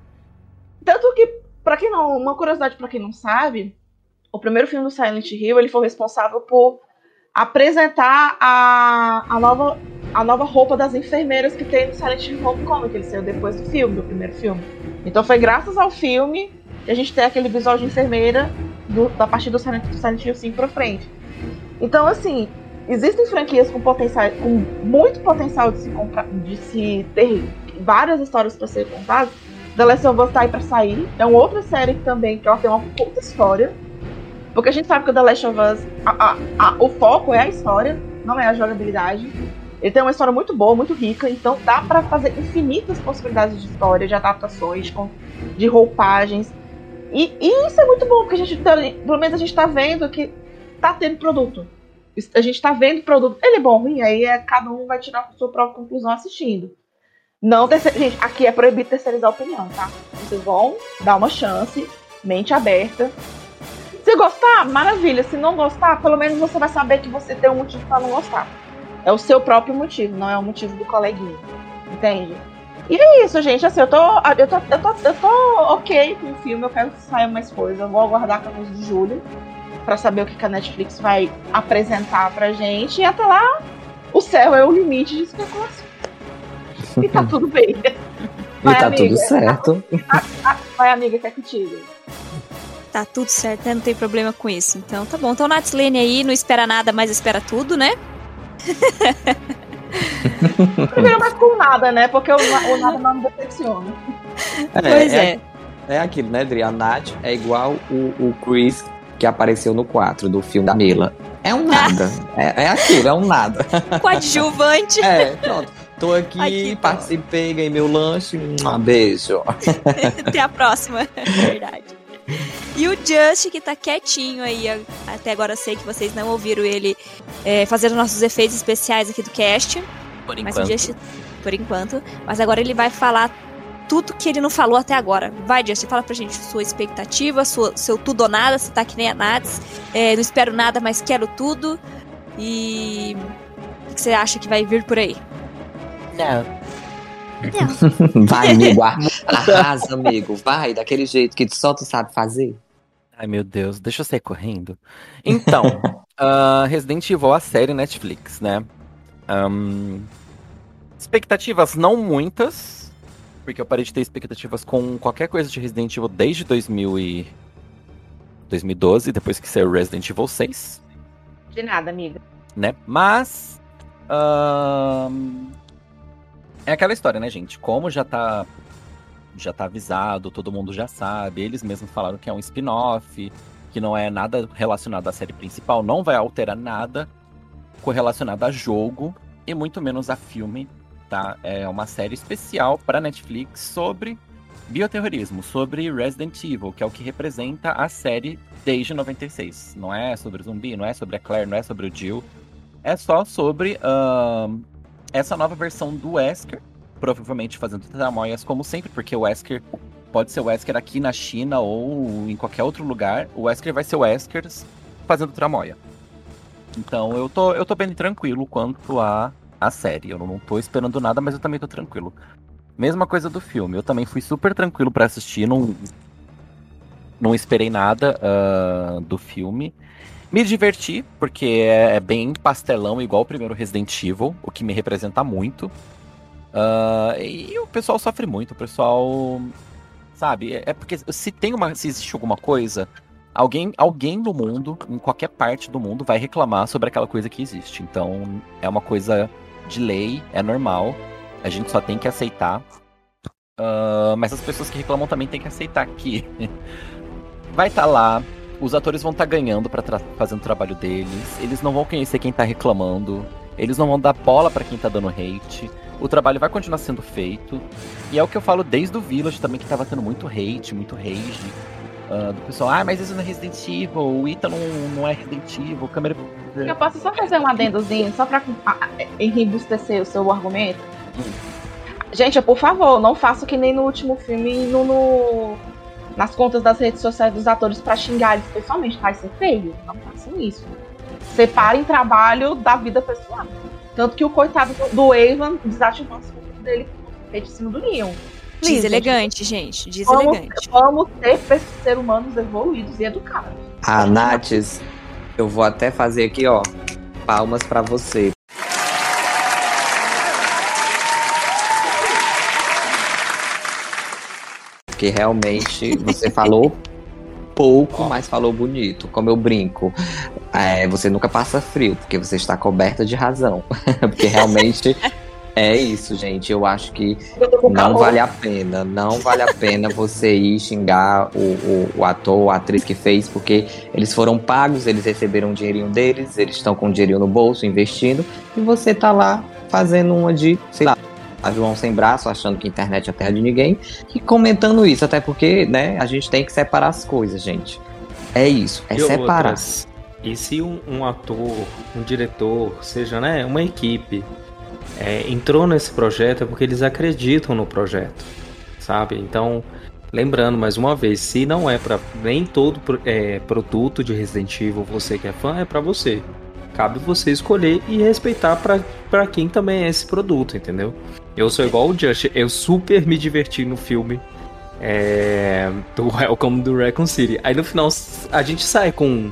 Tanto que, pra quem não. Uma curiosidade pra quem não sabe, o primeiro filme do Silent Hill ele foi responsável por apresentar a, a, nova, a nova roupa das enfermeiras que tem no Silent Hill Homecoming, que ele saiu depois do filme, do primeiro filme. Então foi graças ao filme que a gente tem aquele visual de enfermeira do, da partir do Silent, do Silent Hill 5 pra frente. Então, assim, existem franquias com potencial, com muito potencial de se, de se ter várias histórias para ser contadas. The Last of Us tá aí pra sair. É uma outra série que também que ela tem uma puta história. Porque a gente sabe que o The Last of Us, a- a- a- o foco é a história, não é a jogabilidade. Ele tem uma história muito boa, muito rica, então dá pra fazer infinitas possibilidades de história, de adaptações, de, roupagens. E, e isso é muito bom, porque a gente tá, pelo menos a gente tá vendo que tá tendo produto. A gente tá vendo produto. Ele é bom ruim, aí é, cada um vai tirar a sua própria conclusão assistindo. Não terceir- Gente, aqui é proibido terceirizar a opinião, tá? Vocês vão dar uma chance, mente aberta. Se gostar, maravilha. Se não gostar, pelo menos você vai saber que você tem um motivo pra não gostar. É o seu próprio motivo, não é o motivo do coleguinha. Entende? E é isso, gente. Assim, eu tô, eu tô, eu tô, eu tô ok com o filme. Eu quero que saia mais coisa. Eu vou aguardar 14 de julho pra saber o que que a Netflix vai apresentar pra gente. E até lá, o céu é o limite de especulação. E tá tudo bem. E Vai, tá amiga. tudo certo. Vai, amiga, que é contigo. Tá tudo certo, né? Não tem problema com isso. Então tá bom. Então Natslane aí não espera nada, mas espera tudo, né? Primeiro, mas com nada, né? Porque o, o nada não me decepciona. pois é. É aquilo, né, Adri? A Nath é igual o, o Chris que apareceu no 4 do filme da Mila. É um nada. É, é aquilo, é um nada. Coadjuvante. É, pronto. Tô aqui, dó. participei, ganhei meu lanche. Um beijo. Até a próxima. Verdade. E o Just, que tá quietinho aí. Até agora eu sei que vocês não ouviram ele é, fazendo nossos efeitos especiais aqui do cast. Por Mas o enquanto. Just, por enquanto. Mas agora ele vai falar tudo que ele não falou até agora. Vai, Just, fala pra gente sua expectativa, sua, seu tudo ou nada, se tá que nem a Nats. É, não espero nada, mas quero tudo. E. O que você acha que vai vir por aí? Não. Vai, amigo. ar- Arrasa, amigo. Vai, daquele jeito que só tu sabe fazer. Ai, meu Deus, deixa eu sair correndo. Então, ah, Resident Evil, a série Netflix, né? Ahn, expectativas não muitas, porque eu parei de ter expectativas com qualquer coisa de Resident Evil desde 2000 e 2012, depois que saiu Resident Evil 6, De nada, amiga. né? Mas. é aquela história, né, gente? Como já tá. Já tá avisado, todo mundo já sabe. Eles mesmos falaram que é um spin-off, que não é nada relacionado à série principal, não vai alterar nada correlacionado a jogo e muito menos a filme, tá? É uma série especial para Netflix sobre bioterrorismo, sobre Resident Evil, que é o que representa a série desde 96. Não é sobre zumbi, não é sobre a Claire, não é sobre o Jill. É só sobre ahn, essa nova versão do Wesker, provavelmente fazendo tramóias como sempre, porque o Wesker pode ser o Wesker aqui na China ou em qualquer outro lugar. O Wesker vai ser o Wesker fazendo tramóia. Então eu tô, eu tô bem tranquilo quanto a, a série. Eu não tô esperando nada, mas eu também tô tranquilo. Mesma coisa do filme. Eu também fui super tranquilo pra assistir. Não, não esperei nada ah, do filme. Me diverti, porque é, é bem pastelão, igual o primeiro Resident Evil, o que me representa muito. Ah, e o pessoal sofre muito. O pessoal. Sabe? É é porque se tem uma. Se existe alguma coisa, alguém, alguém no mundo, em qualquer parte do mundo, vai reclamar sobre aquela coisa que existe. Então, é uma coisa de lei, é normal. A gente só tem que aceitar. Ah, mas as pessoas que reclamam também têm que aceitar que vai estar lá. Os atores vão estar ganhando pra tra- fazendo o trabalho deles. Eles não vão conhecer quem tá reclamando. Eles não vão dar bola pra quem tá dando hate. O trabalho vai continuar sendo feito. E é o que eu falo desde o Village também, que tava tendo muito hate, muito rage. ah, do pessoal, ah, mas isso não é Resident Evil, o Ita não, não é Resident Evil, câmera. Eu posso só fazer um adendozinho, só pra enribustecer o seu argumento? Gente, por favor, não faça que nem no último filme no, no- nas contas das redes sociais dos atores pra xingar eles pessoalmente, tá? Isso é feio. Não façam isso. Separem trabalho da vida pessoal. Tanto que o coitado do, Evan desativou as contas dele feito em cima do Leon. Please, Deselegante, gente. gente, Vamos, Deselegante. vamos ter ser humanos evoluídos e educados. A Nates, eu vou até fazer aqui, ó. Palmas pra você. Porque realmente você falou pouco, mas falou bonito. Como eu brinco, é, você nunca passa frio, porque você está coberta de razão. porque realmente é isso, gente. Eu acho que Eu não vale a pena, não vale a pena você ir xingar o, o, o ator, a atriz que fez, porque eles foram pagos, eles receberam o dinheirinho deles, eles estão com o dinheirinho no bolso, investindo, e você tá lá fazendo uma de, sei lá, a João sem braço, achando que a internet é a terra de ninguém, e comentando isso, até porque, né, a gente tem que separar as coisas, gente. É isso, é E separar. outras, E se um, um ator, um diretor, seja né, uma equipe, é, entrou nesse projeto é porque eles acreditam no projeto, sabe? Então, lembrando mais uma vez, se não é para nem todo é, produto de Resident Evil você que é fã, é para você. Cabe você escolher e respeitar para quem também é esse produto, entendeu? Eu sou igual o Just, eu super me diverti no filme é, do Welcome do Raccoon City. Aí no final a gente sai com.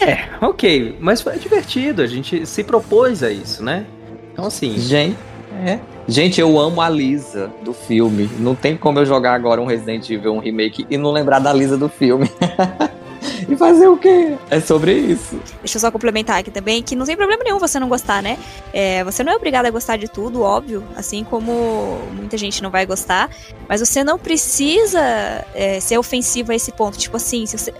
É, ok, mas foi divertido, a gente se propôs a isso, né? Então assim. Gente, é. Gente, eu amo a Lisa do filme. Não tem como eu jogar agora um Resident Evil, um remake e não lembrar da Lisa do filme. E fazer o quê? É sobre isso. Deixa eu só complementar aqui também que não tem problema nenhum você não gostar, né? É, você não é obrigado a gostar de tudo, óbvio, assim como muita gente não vai gostar, mas você não precisa é, ser ofensivo a esse ponto. Tipo assim, se você,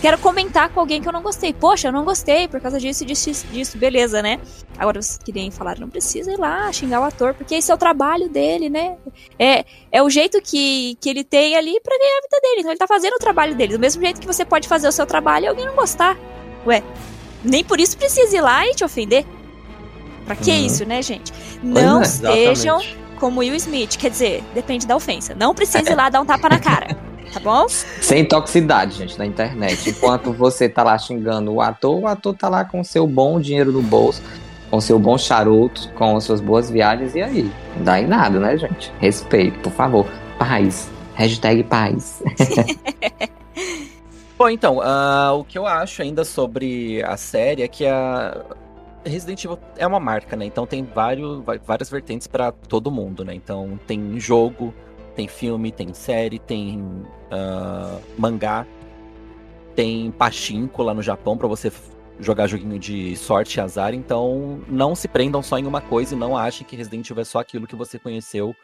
quero comentar com alguém que eu não gostei. Poxa, eu não gostei por causa disso e disso, disso, beleza, né? Agora, vocês querem falar, não precisa ir lá xingar o ator, porque esse é o trabalho dele, né? É, é o jeito que, que ele tem ali pra ganhar a vida dele. Então ele tá fazendo o trabalho dele. Do mesmo jeito que você pode fazer o seu trabalho e alguém não gostar. Ué, nem por isso precisa ir lá e te ofender. Pra que uhum. isso, né, gente? Não é, sejam como Will Smith. Quer dizer, depende da ofensa. Não precisa ir lá dar um tapa na cara. tá bom? Sem toxicidade, gente, na internet. Enquanto você tá lá xingando o ator, o ator tá lá com seu bom dinheiro no bolso, com seu bom charuto, com suas boas viagens, e aí? Não dá em nada, né, gente? Respeito, por favor. Paz. Hashtag paz. Bom, então, uh, o que eu acho ainda sobre a série é que a Resident Evil é uma marca, né? Então tem vários, várias vertentes para todo mundo, né? Então tem jogo, tem filme, tem série, tem uh, mangá, tem pachinko lá no Japão para você jogar joguinho de sorte e azar. Então, não se prendam só em uma coisa e não achem que Resident Evil é só aquilo que você conheceu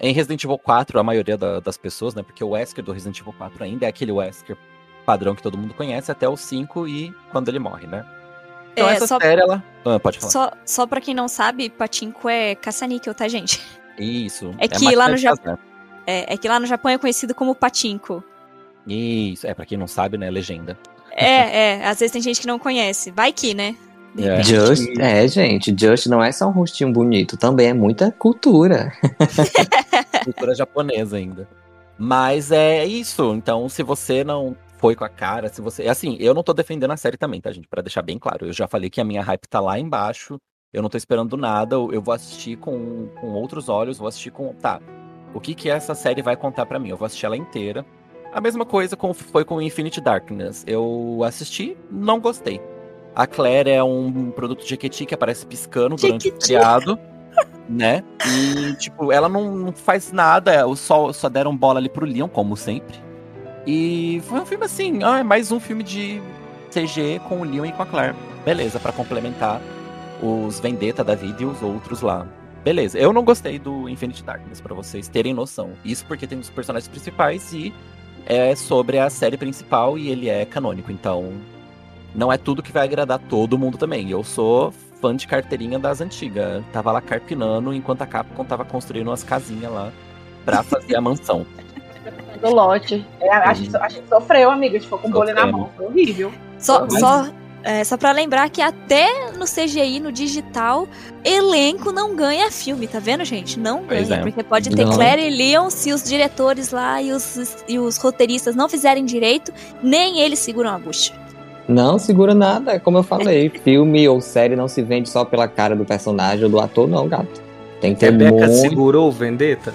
em Resident Evil 4, a maioria da, das pessoas, né? Porque o Wesker do Resident Evil 4 ainda é aquele Wesker padrão que todo mundo conhece até o 5 e quando ele morre, né? Então é, essa só, série, ela... Ah, pode falar. Só, só pra quem não sabe, Pachinko é caça-níquel, tá, gente? Isso. É, é que lá no Japão... É, é que lá no Japão é conhecido como patinco. Isso, é, pra quem não sabe, né, legenda. É, é, às vezes tem gente que não conhece. Vai que, né? É. Just, é, gente, Just não é só um rostinho bonito, também é muita cultura. cultura japonesa ainda. Mas é isso, então se você não foi com a cara, se você. Assim, eu não tô defendendo a série também, tá, gente? Pra deixar bem claro. Eu já falei que a minha hype tá lá embaixo. Eu não tô esperando nada. Eu vou assistir com, com outros olhos, vou assistir com. Tá, o que que essa série vai contar para mim. Eu vou assistir ela inteira. A mesma coisa com, foi com Infinite Darkness. Eu assisti, não gostei. A Claire é um produto de Jequiti que aparece piscando durante o criado, né? E, tipo, ela não, não faz nada, o só, só deram bola ali pro Leon, como sempre. E foi um filme assim, ah, é mais um filme de CG com o Leon e com a Claire. Beleza, para complementar os Vendetta da vida e os outros lá. Beleza, eu não gostei do Infinite Darkness, para vocês terem noção. Isso porque tem os personagens principais e é sobre a série principal e ele é canônico, então não é tudo que vai agradar todo mundo também. Eu sou fã de carteirinha das antigas. Tava lá carpinando enquanto a Capcom tava construindo umas casinhas lá pra fazer a mansão. Do lote. É, a, gente, a gente sofreu, amiga. A gente ficou com bolha na mão. Foi horrível. Só, só, é, só pra lembrar que até no CGI, no digital, elenco não ganha filme, tá vendo, gente? Não ganha. É. Porque pode ter não. Claire e Leon se os diretores lá e os, e os roteiristas não fizerem direito, nem eles seguram a bucha. Não segura nada, é como eu falei. filme ou série não se vende só pela cara do personagem ou do ator, não, gato. Tem que ter Rebeca muito... segurou Vendetta?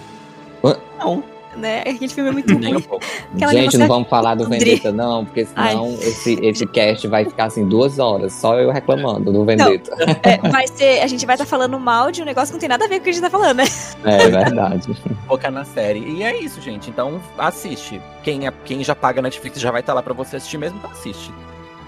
Não né? Aquele filme é muito ruim. Um Gente, não vamos falar do Vendetta, não, porque senão esse, esse cast vai ficar assim duas horas, só eu reclamando do Vendetta. Não, é, vai ser, a gente vai estar tá falando mal de um negócio que não tem nada a ver com o que a gente tá falando, né? É verdade. Focar na série. E é isso, gente. Então assiste. Quem, é, quem já paga Netflix já vai estar tá lá para você assistir mesmo, então assiste.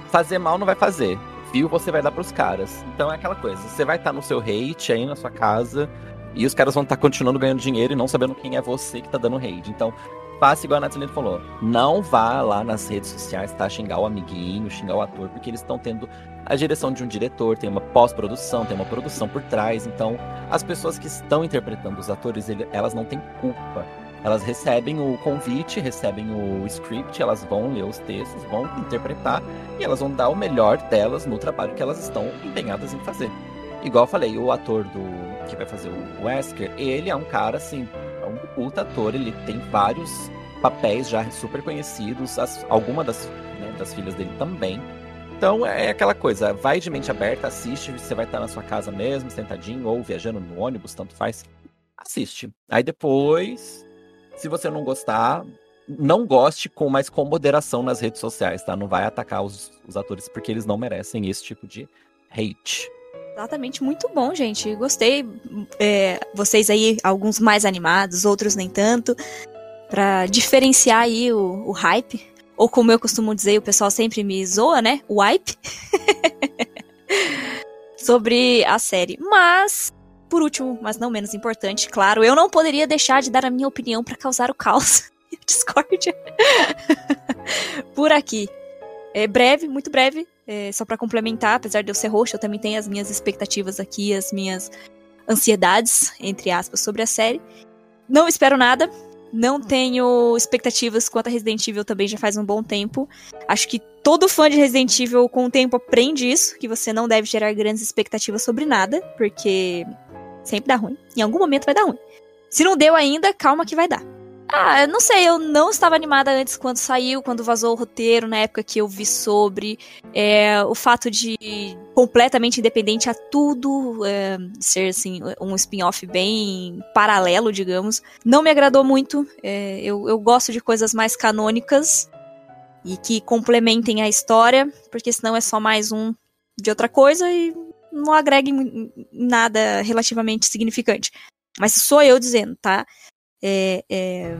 Fazer mal não vai fazer. Viu, você vai dar pros caras. Então é aquela coisa. Você vai estar tá no seu hate aí na sua casa e os caras vão estar tá continuando ganhando dinheiro e não sabendo quem é você que tá dando raid. Então, faça igual a Nathalie falou. Não vá lá nas redes sociais, tá? Xingar o amiguinho, xingar o ator, porque eles estão tendo a direção de um diretor, tem uma pós-produção, tem uma produção por trás. Então, as pessoas que estão interpretando os atores, elas não têm culpa Elas recebem o convite, recebem o script, elas vão ler os textos, vão interpretar e elas vão dar o melhor delas no trabalho que elas estão empenhadas em fazer. Igual eu falei, o ator do que vai fazer o Wesker, ele é um cara assim, é um puta ator, ele tem vários papéis já super conhecidos, as, alguma das, né, das filhas dele também. Então é aquela coisa, vai de mente aberta, assiste, você vai estar na sua casa mesmo, sentadinho, ou viajando no ônibus, tanto faz. Assiste. Aí depois, se você não gostar, não goste com mais com moderação nas redes sociais, tá? Não vai atacar os, os atores porque eles não merecem esse tipo de hate. Exatamente, muito bom, gente. Gostei. É, vocês aí, alguns mais animados, outros nem tanto. Pra diferenciar aí o, o hype. Ou como eu costumo dizer, o pessoal sempre me zoa, né? O hype. Sobre a série. Mas, por último, mas não menos importante, claro, eu não poderia deixar de dar a minha opinião para causar o caos e discórdia por aqui. É breve, muito breve, é, só para complementar, apesar de eu ser roxa, eu também tenho as minhas expectativas aqui, as minhas ansiedades, entre aspas, sobre a série. Não espero nada, não tenho expectativas quanto a Resident Evil também já faz um bom tempo. Acho que todo fã de Resident Evil com o tempo aprende isso, que você não deve gerar grandes expectativas sobre nada, porque sempre dá ruim. Em algum momento vai dar ruim. Se não deu ainda, calma que vai dar. Ah, eu não sei, eu não estava animada antes quando saiu, quando vazou o roteiro, na época que eu vi sobre. É, o fato de completamente independente a tudo é, ser assim, um spin-off bem paralelo, digamos, não me agradou muito. É, eu, eu gosto de coisas mais canônicas e que complementem a história, porque senão é só mais um de outra coisa e não agrega em nada relativamente significante. Mas sou eu dizendo, tá? É, é,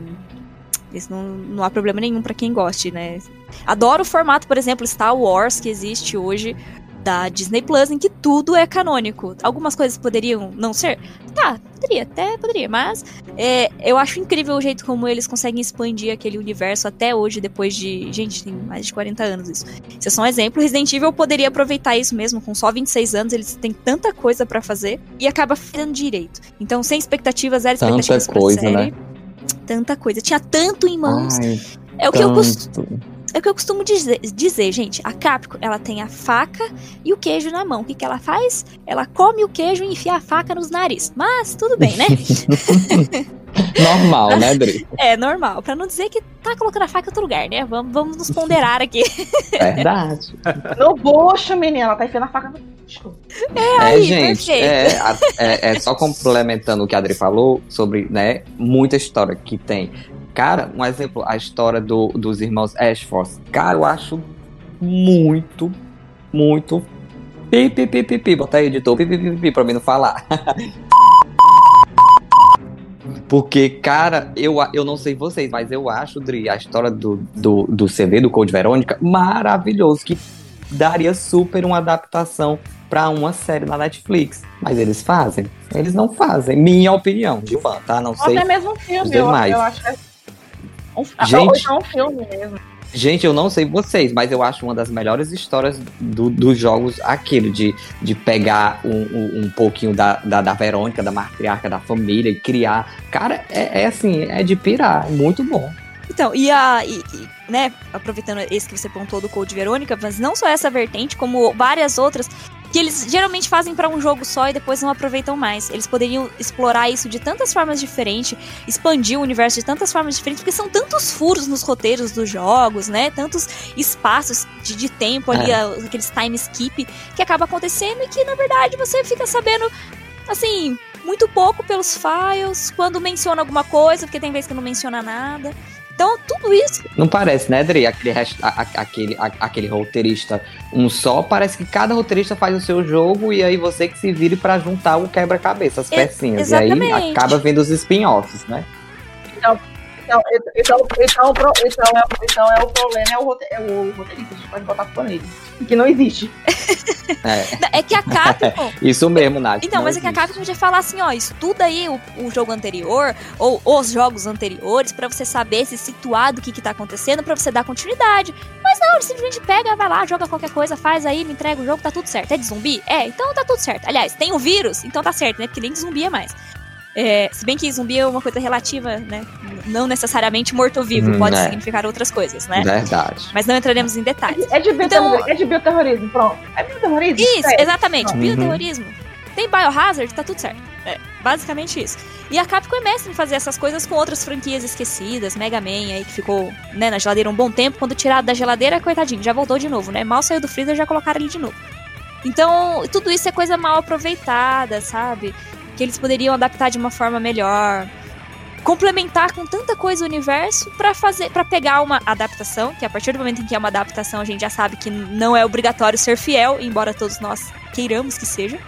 isso não, não há problema nenhum para quem goste, né? Adoro o formato, por exemplo, Star Wars que existe hoje da Disney Plus, em que tudo é canônico. Algumas coisas poderiam não ser? Tá, poderia, até poderia, mas é, eu acho incrível o jeito como eles conseguem expandir aquele universo até hoje, depois de. Gente, tem mais de 40 anos isso. Isso é só um exemplo. Resident Evil poderia aproveitar isso mesmo, com só 26 anos, eles têm tanta coisa para fazer e acaba fazendo direito. Então, sem expectativas, zero Tanta expectativas pra coisa, série. né? Tanta coisa. Tinha tanto em mãos. Ai, é o que eu costumo. É o que eu costumo dizer, dizer, gente. A Capcom, ela tem a faca e o queijo na mão. O que, que ela faz? Ela come o queijo e enfia a faca nos nariz. Mas tudo bem, né? Normal, né, Dri? é normal. Pra não dizer que tá colocando a faca em outro lugar, né? Vamos, vamos nos ponderar aqui. Verdade. No bucho, menina, ela tá enfiando a faca no. É, aí, gente, é, é, é só complementando o que a Adri falou sobre, né, muita história que tem. Cara, um exemplo, a história do, dos irmãos Ashford. Cara, eu acho muito, muito. Pi, pi, pi, pi, pi. Bota aí, editor. Pi, pi, pi, pi, pra mim não falar. Porque, cara, eu, eu não sei vocês, mas eu acho, Dri, a história do, do, do CD, do Code Verônica, maravilhoso. Que daria super uma adaptação pra uma série na Netflix. Mas eles fazem? Eles não fazem. Minha opinião, Gilvan, tá? Não Ou sei. até mesmo um filme, os eu, demais. eu acho que é. Um, Gente. Ou então um filme mesmo. Gente, eu não sei vocês, mas eu acho uma das melhores histórias do- dos jogos aquilo, de, de pegar um, um, um pouquinho da, da, da Verônica, da matriarca da família, e criar. Cara, é, é assim, é de pirar, é muito bom. Então, e a. e- e, né, aproveitando esse que você pontou do Code Verônica, mas não só essa vertente, como várias outras, que eles geralmente fazem pra um jogo só e depois não aproveitam mais. Eles poderiam explorar isso de tantas formas diferentes, expandir o universo de tantas formas diferentes, porque são tantos furos nos roteiros dos jogos, né? Tantos espaços de, de tempo ali, É. aqueles time skip que acaba acontecendo e que na verdade você fica sabendo, assim, muito pouco pelos files, quando menciona alguma coisa, porque tem vezes que não menciona nada. Então, tudo isso Não parece, né, Dri? Aquele, rest- a- a- aquele, a- aquele roteirista um só, parece que cada roteirista faz o seu jogo e aí você que se vire pra juntar o quebra-cabeça, as pecinhas. E aí acaba vendo os spin-offs, né? Então, então, então, então, pro- então, é, então é o problema, é o, rote- é o roteirista, a gente pode botar por nele. Que não existe. É, é que a Capcom. isso mesmo, Nath. Então, mas é que a existe. Capcom podia falar assim, ó, estuda aí o, o jogo anterior, ou os jogos anteriores, pra você saber se situar do que que tá acontecendo, pra você dar continuidade. Mas não, ele simplesmente pega, vai lá, joga qualquer coisa, faz aí, me entrega o jogo, tá tudo certo. É de zumbi? É, então tá tudo certo. Aliás, tem o vírus, então tá certo, né? Porque nem de zumbi é mais. É, se bem que zumbi é uma coisa relativa, né? Não necessariamente morto-vivo, Hum, pode é. significar outras coisas, né? Verdade. Mas não entraremos em detalhes. É de, bioterrorismo, Então- é de bioterrorismo, pronto. É bioterrorismo? Isso, É. exatamente. Uhum. Bioterrorismo. Tem biohazard, tá tudo certo. É, basicamente isso. E a Capcom é mestre em fazer essas coisas com outras franquias esquecidas. Mega Man aí que ficou né, na geladeira um bom tempo. Quando tirado da geladeira, coitadinho, já voltou de novo, né? Mal saiu do freezer, já colocaram ele de novo. Então, tudo isso é coisa mal aproveitada, sabe? Que eles poderiam adaptar de uma forma melhor. Complementar com tanta coisa o universo pra fazer, para pegar uma adaptação, que a partir do momento em que é uma adaptação, a gente já sabe que não é obrigatório ser fiel, embora todos nós queiramos que seja.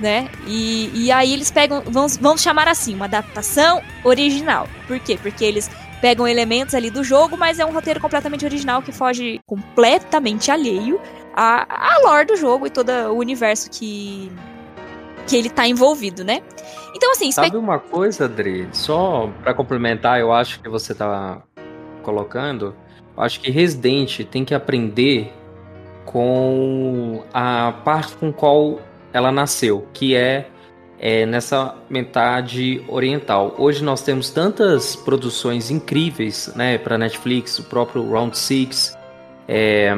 Né? E, e aí eles pegam, vamos, vamos chamar assim, uma adaptação original. Por quê? Porque eles pegam elementos ali do jogo, mas é um roteiro completamente original que foge completamente alheio à, à lore do jogo e todo o universo que, que ele tá envolvido, né? Então, assim, Sabe uma coisa, Adri? Só pra complementar, eu acho que você tá colocando, eu acho que Resident tem que aprender com a parte com qual ela nasceu, que é, é nessa metade oriental. Hoje nós temos tantas produções incríveis, né, para Netflix, o próprio Round Six, é,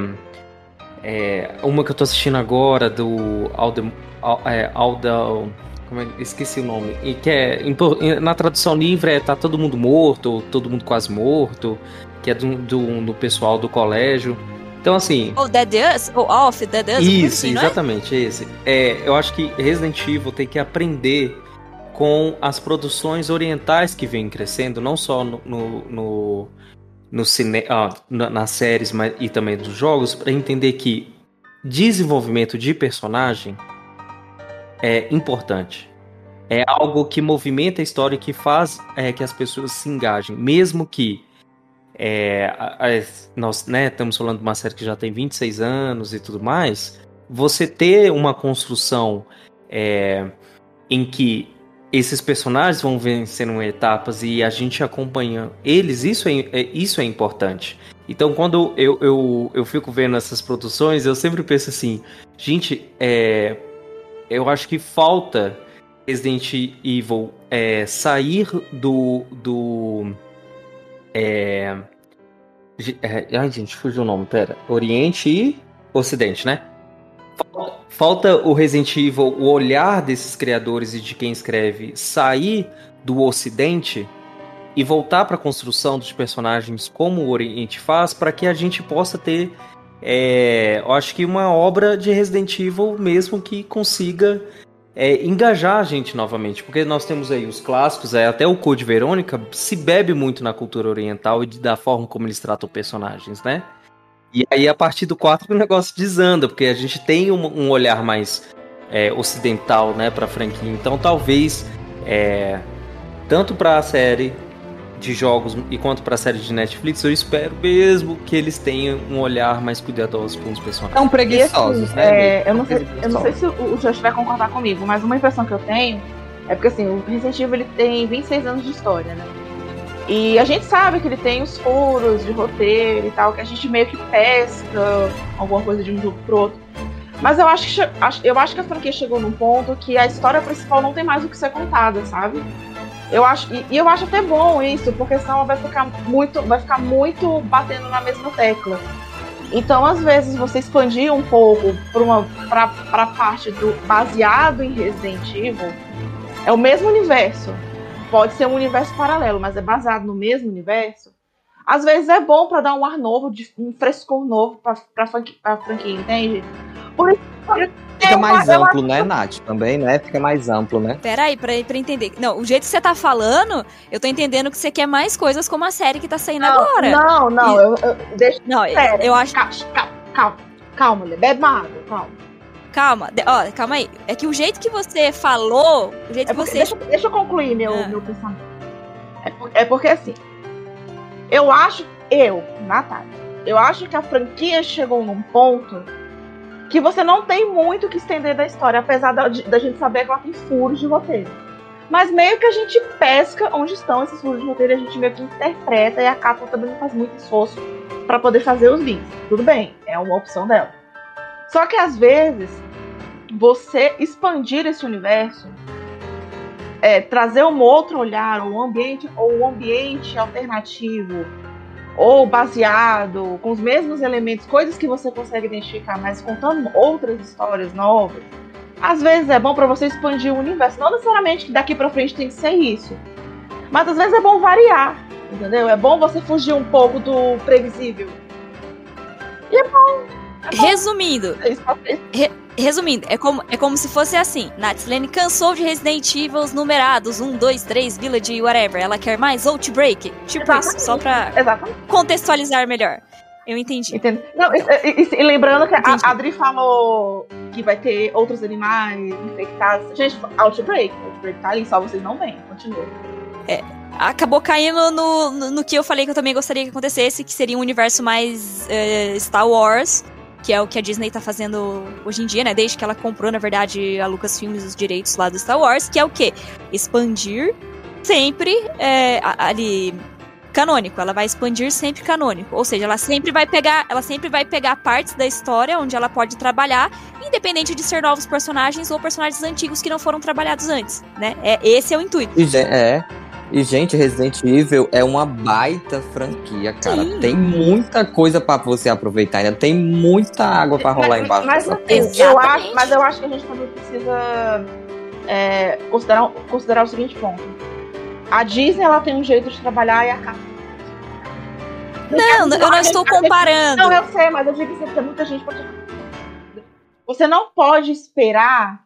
é, uma que eu tô assistindo agora do Aldo, é, Aldo como é, esqueci o nome. E que é em na tradução livre é tá todo mundo morto, ou todo mundo quase morto, que é do, do, do pessoal do colégio. Então assim, ou Dead Us, ou Off, Dead Us, isso, assim, não é? exatamente esse. É, eu acho que Resident Evil tem que aprender com as produções orientais que vêm crescendo, não só no, no, no, no cine, ah, na- nas séries mas, e também dos jogos, para entender que desenvolvimento de personagem é importante. É algo que movimenta a história e que faz é, que as pessoas se engajem, mesmo que é, nós né, estamos falando de uma série que já tem 26 anos e tudo mais, você ter uma construção é, em que esses personagens vão vencendo etapas e a gente acompanha eles, isso é, é- isso é importante. Então, quando eu, eu, eu fico vendo essas produções, eu sempre penso assim, gente, é, eu acho que falta Resident Evil é, sair do. do é, é, ai, gente, fugiu o nome, pera. Oriente e Ocidente, né? Falta o Resident Evil, o olhar desses criadores e de quem escreve sair do Ocidente e voltar para a construção dos personagens como o Oriente faz, para que a gente possa ter, é, eu acho que uma obra de Resident Evil mesmo que consiga é, engajar a gente novamente, porque nós temos aí os clássicos, é, até o Code Verônica se bebe muito na cultura oriental e da forma como eles tratam personagens, né? E aí a partir do 4 o negócio desanda, porque a gente tem um, um olhar mais é, ocidental, né, pra franquia. Então talvez é, tanto para a série de jogos e quanto para a série de Netflix, eu espero mesmo que eles tenham um olhar mais cuidadoso com os personagens. São E, preguiçosos, assim, né? é, eu, não sei, eu não sei se o, Josh vai concordar comigo, mas uma impressão que eu tenho é porque assim, o Resident Evil ele tem 26 anos de história, né? E a gente sabe que ele tem os furos de roteiro e tal, que a gente meio que pesca alguma coisa de um jogo pro outro. Mas eu acho que, eu acho que a franquia chegou num ponto que a história principal não tem mais o que ser contada, sabe? Eu acho, e, e eu acho até bom isso, porque senão vai ficar muito, vai ficar muito batendo na mesma tecla. Então, às vezes, você expandir um pouco para a parte do baseado em Resident Evil, é o mesmo universo. Pode ser um universo paralelo, mas é baseado no mesmo universo. Às vezes é bom para dar um ar novo, um frescor novo para a franquia, entende? Por isso, Fica mais amplo, né, Nath? Também, né? Fica mais amplo, né? Pera aí, pra, pra entender. Não, o jeito que você tá falando, eu tô entendendo que você quer mais coisas como a série que tá saindo agora. Não, não, E- eu, eu, deixa. Não, eu, Pera, eu acho. Calma, calma, calma, calma, mulher, bebe uma água, calma. Calma, de- ó, calma aí. É que o jeito que você falou, o jeito É que porque, você. deixa, deixa eu concluir meu, Ah. meu pensamento. É, por- é porque assim, eu acho, eu, Natália, eu acho que a franquia chegou num ponto que você não tem muito que estender da história, apesar da, da gente saber que ela tem furos de roteiro. Mas meio que a gente pesca onde estão esses furos de roteiro a gente meio que interpreta e a Capcom também não faz muito esforço pra poder fazer os links. Tudo bem, é uma opção dela. Só que às vezes você expandir esse universo é, trazer um outro olhar, um ambiente ou um ambiente alternativo ou baseado com os mesmos elementos, coisas que você consegue identificar, mas contando outras histórias novas. Às vezes é bom para você expandir o universo, não necessariamente que daqui para frente tem que ser isso, mas às vezes é bom variar, entendeu? É bom você fugir um pouco do previsível. E é bom. É bom. Resumindo, É frente. Resumindo, é como, é como se fosse assim. Natslane cansou de Resident Evil numerados 1, 2, 3, Village, whatever. Ela quer mais Outbreak. Tipo isso, só pra Exatamente. contextualizar melhor. Eu entendi. Entende? Não, e, e- e lembrando que a Entendi. a Adri falou que vai ter outros animais infectados. Gente, Outbreak. Outbreak tá ali, só vocês não veem. Continua. Acabou caindo no, no, no que eu falei que eu também gostaria que acontecesse, que seria um universo mais eh, Star Wars, que é o que a Disney tá fazendo hoje em dia, né? Desde que ela comprou, na verdade, a Lucasfilm os direitos lá do Star Wars, que é o quê? Expandir sempre a- ali canônico, ela vai expandir sempre canônico, ou seja, ela sempre vai pegar, ela sempre vai pegar partes da história onde ela pode trabalhar, independente de ser novos personagens ou personagens antigos que não foram trabalhados antes, né? É esse é o intuito. É. E, gente, Resident Evil é uma baita franquia, cara. Sim. Tem muita coisa pra você aproveitar ainda. Tem muita água pra rolar Mas- embaixo mas, dessa assim, eu acho, mas eu acho que a gente também precisa é, considerar, considerar o seguinte ponto. A Disney ela tem um jeito de trabalhar e a Capcom. Não, eu não estou comparando. Não, eu sei, mas eu digo que tem muita gente pode. Você não pode esperar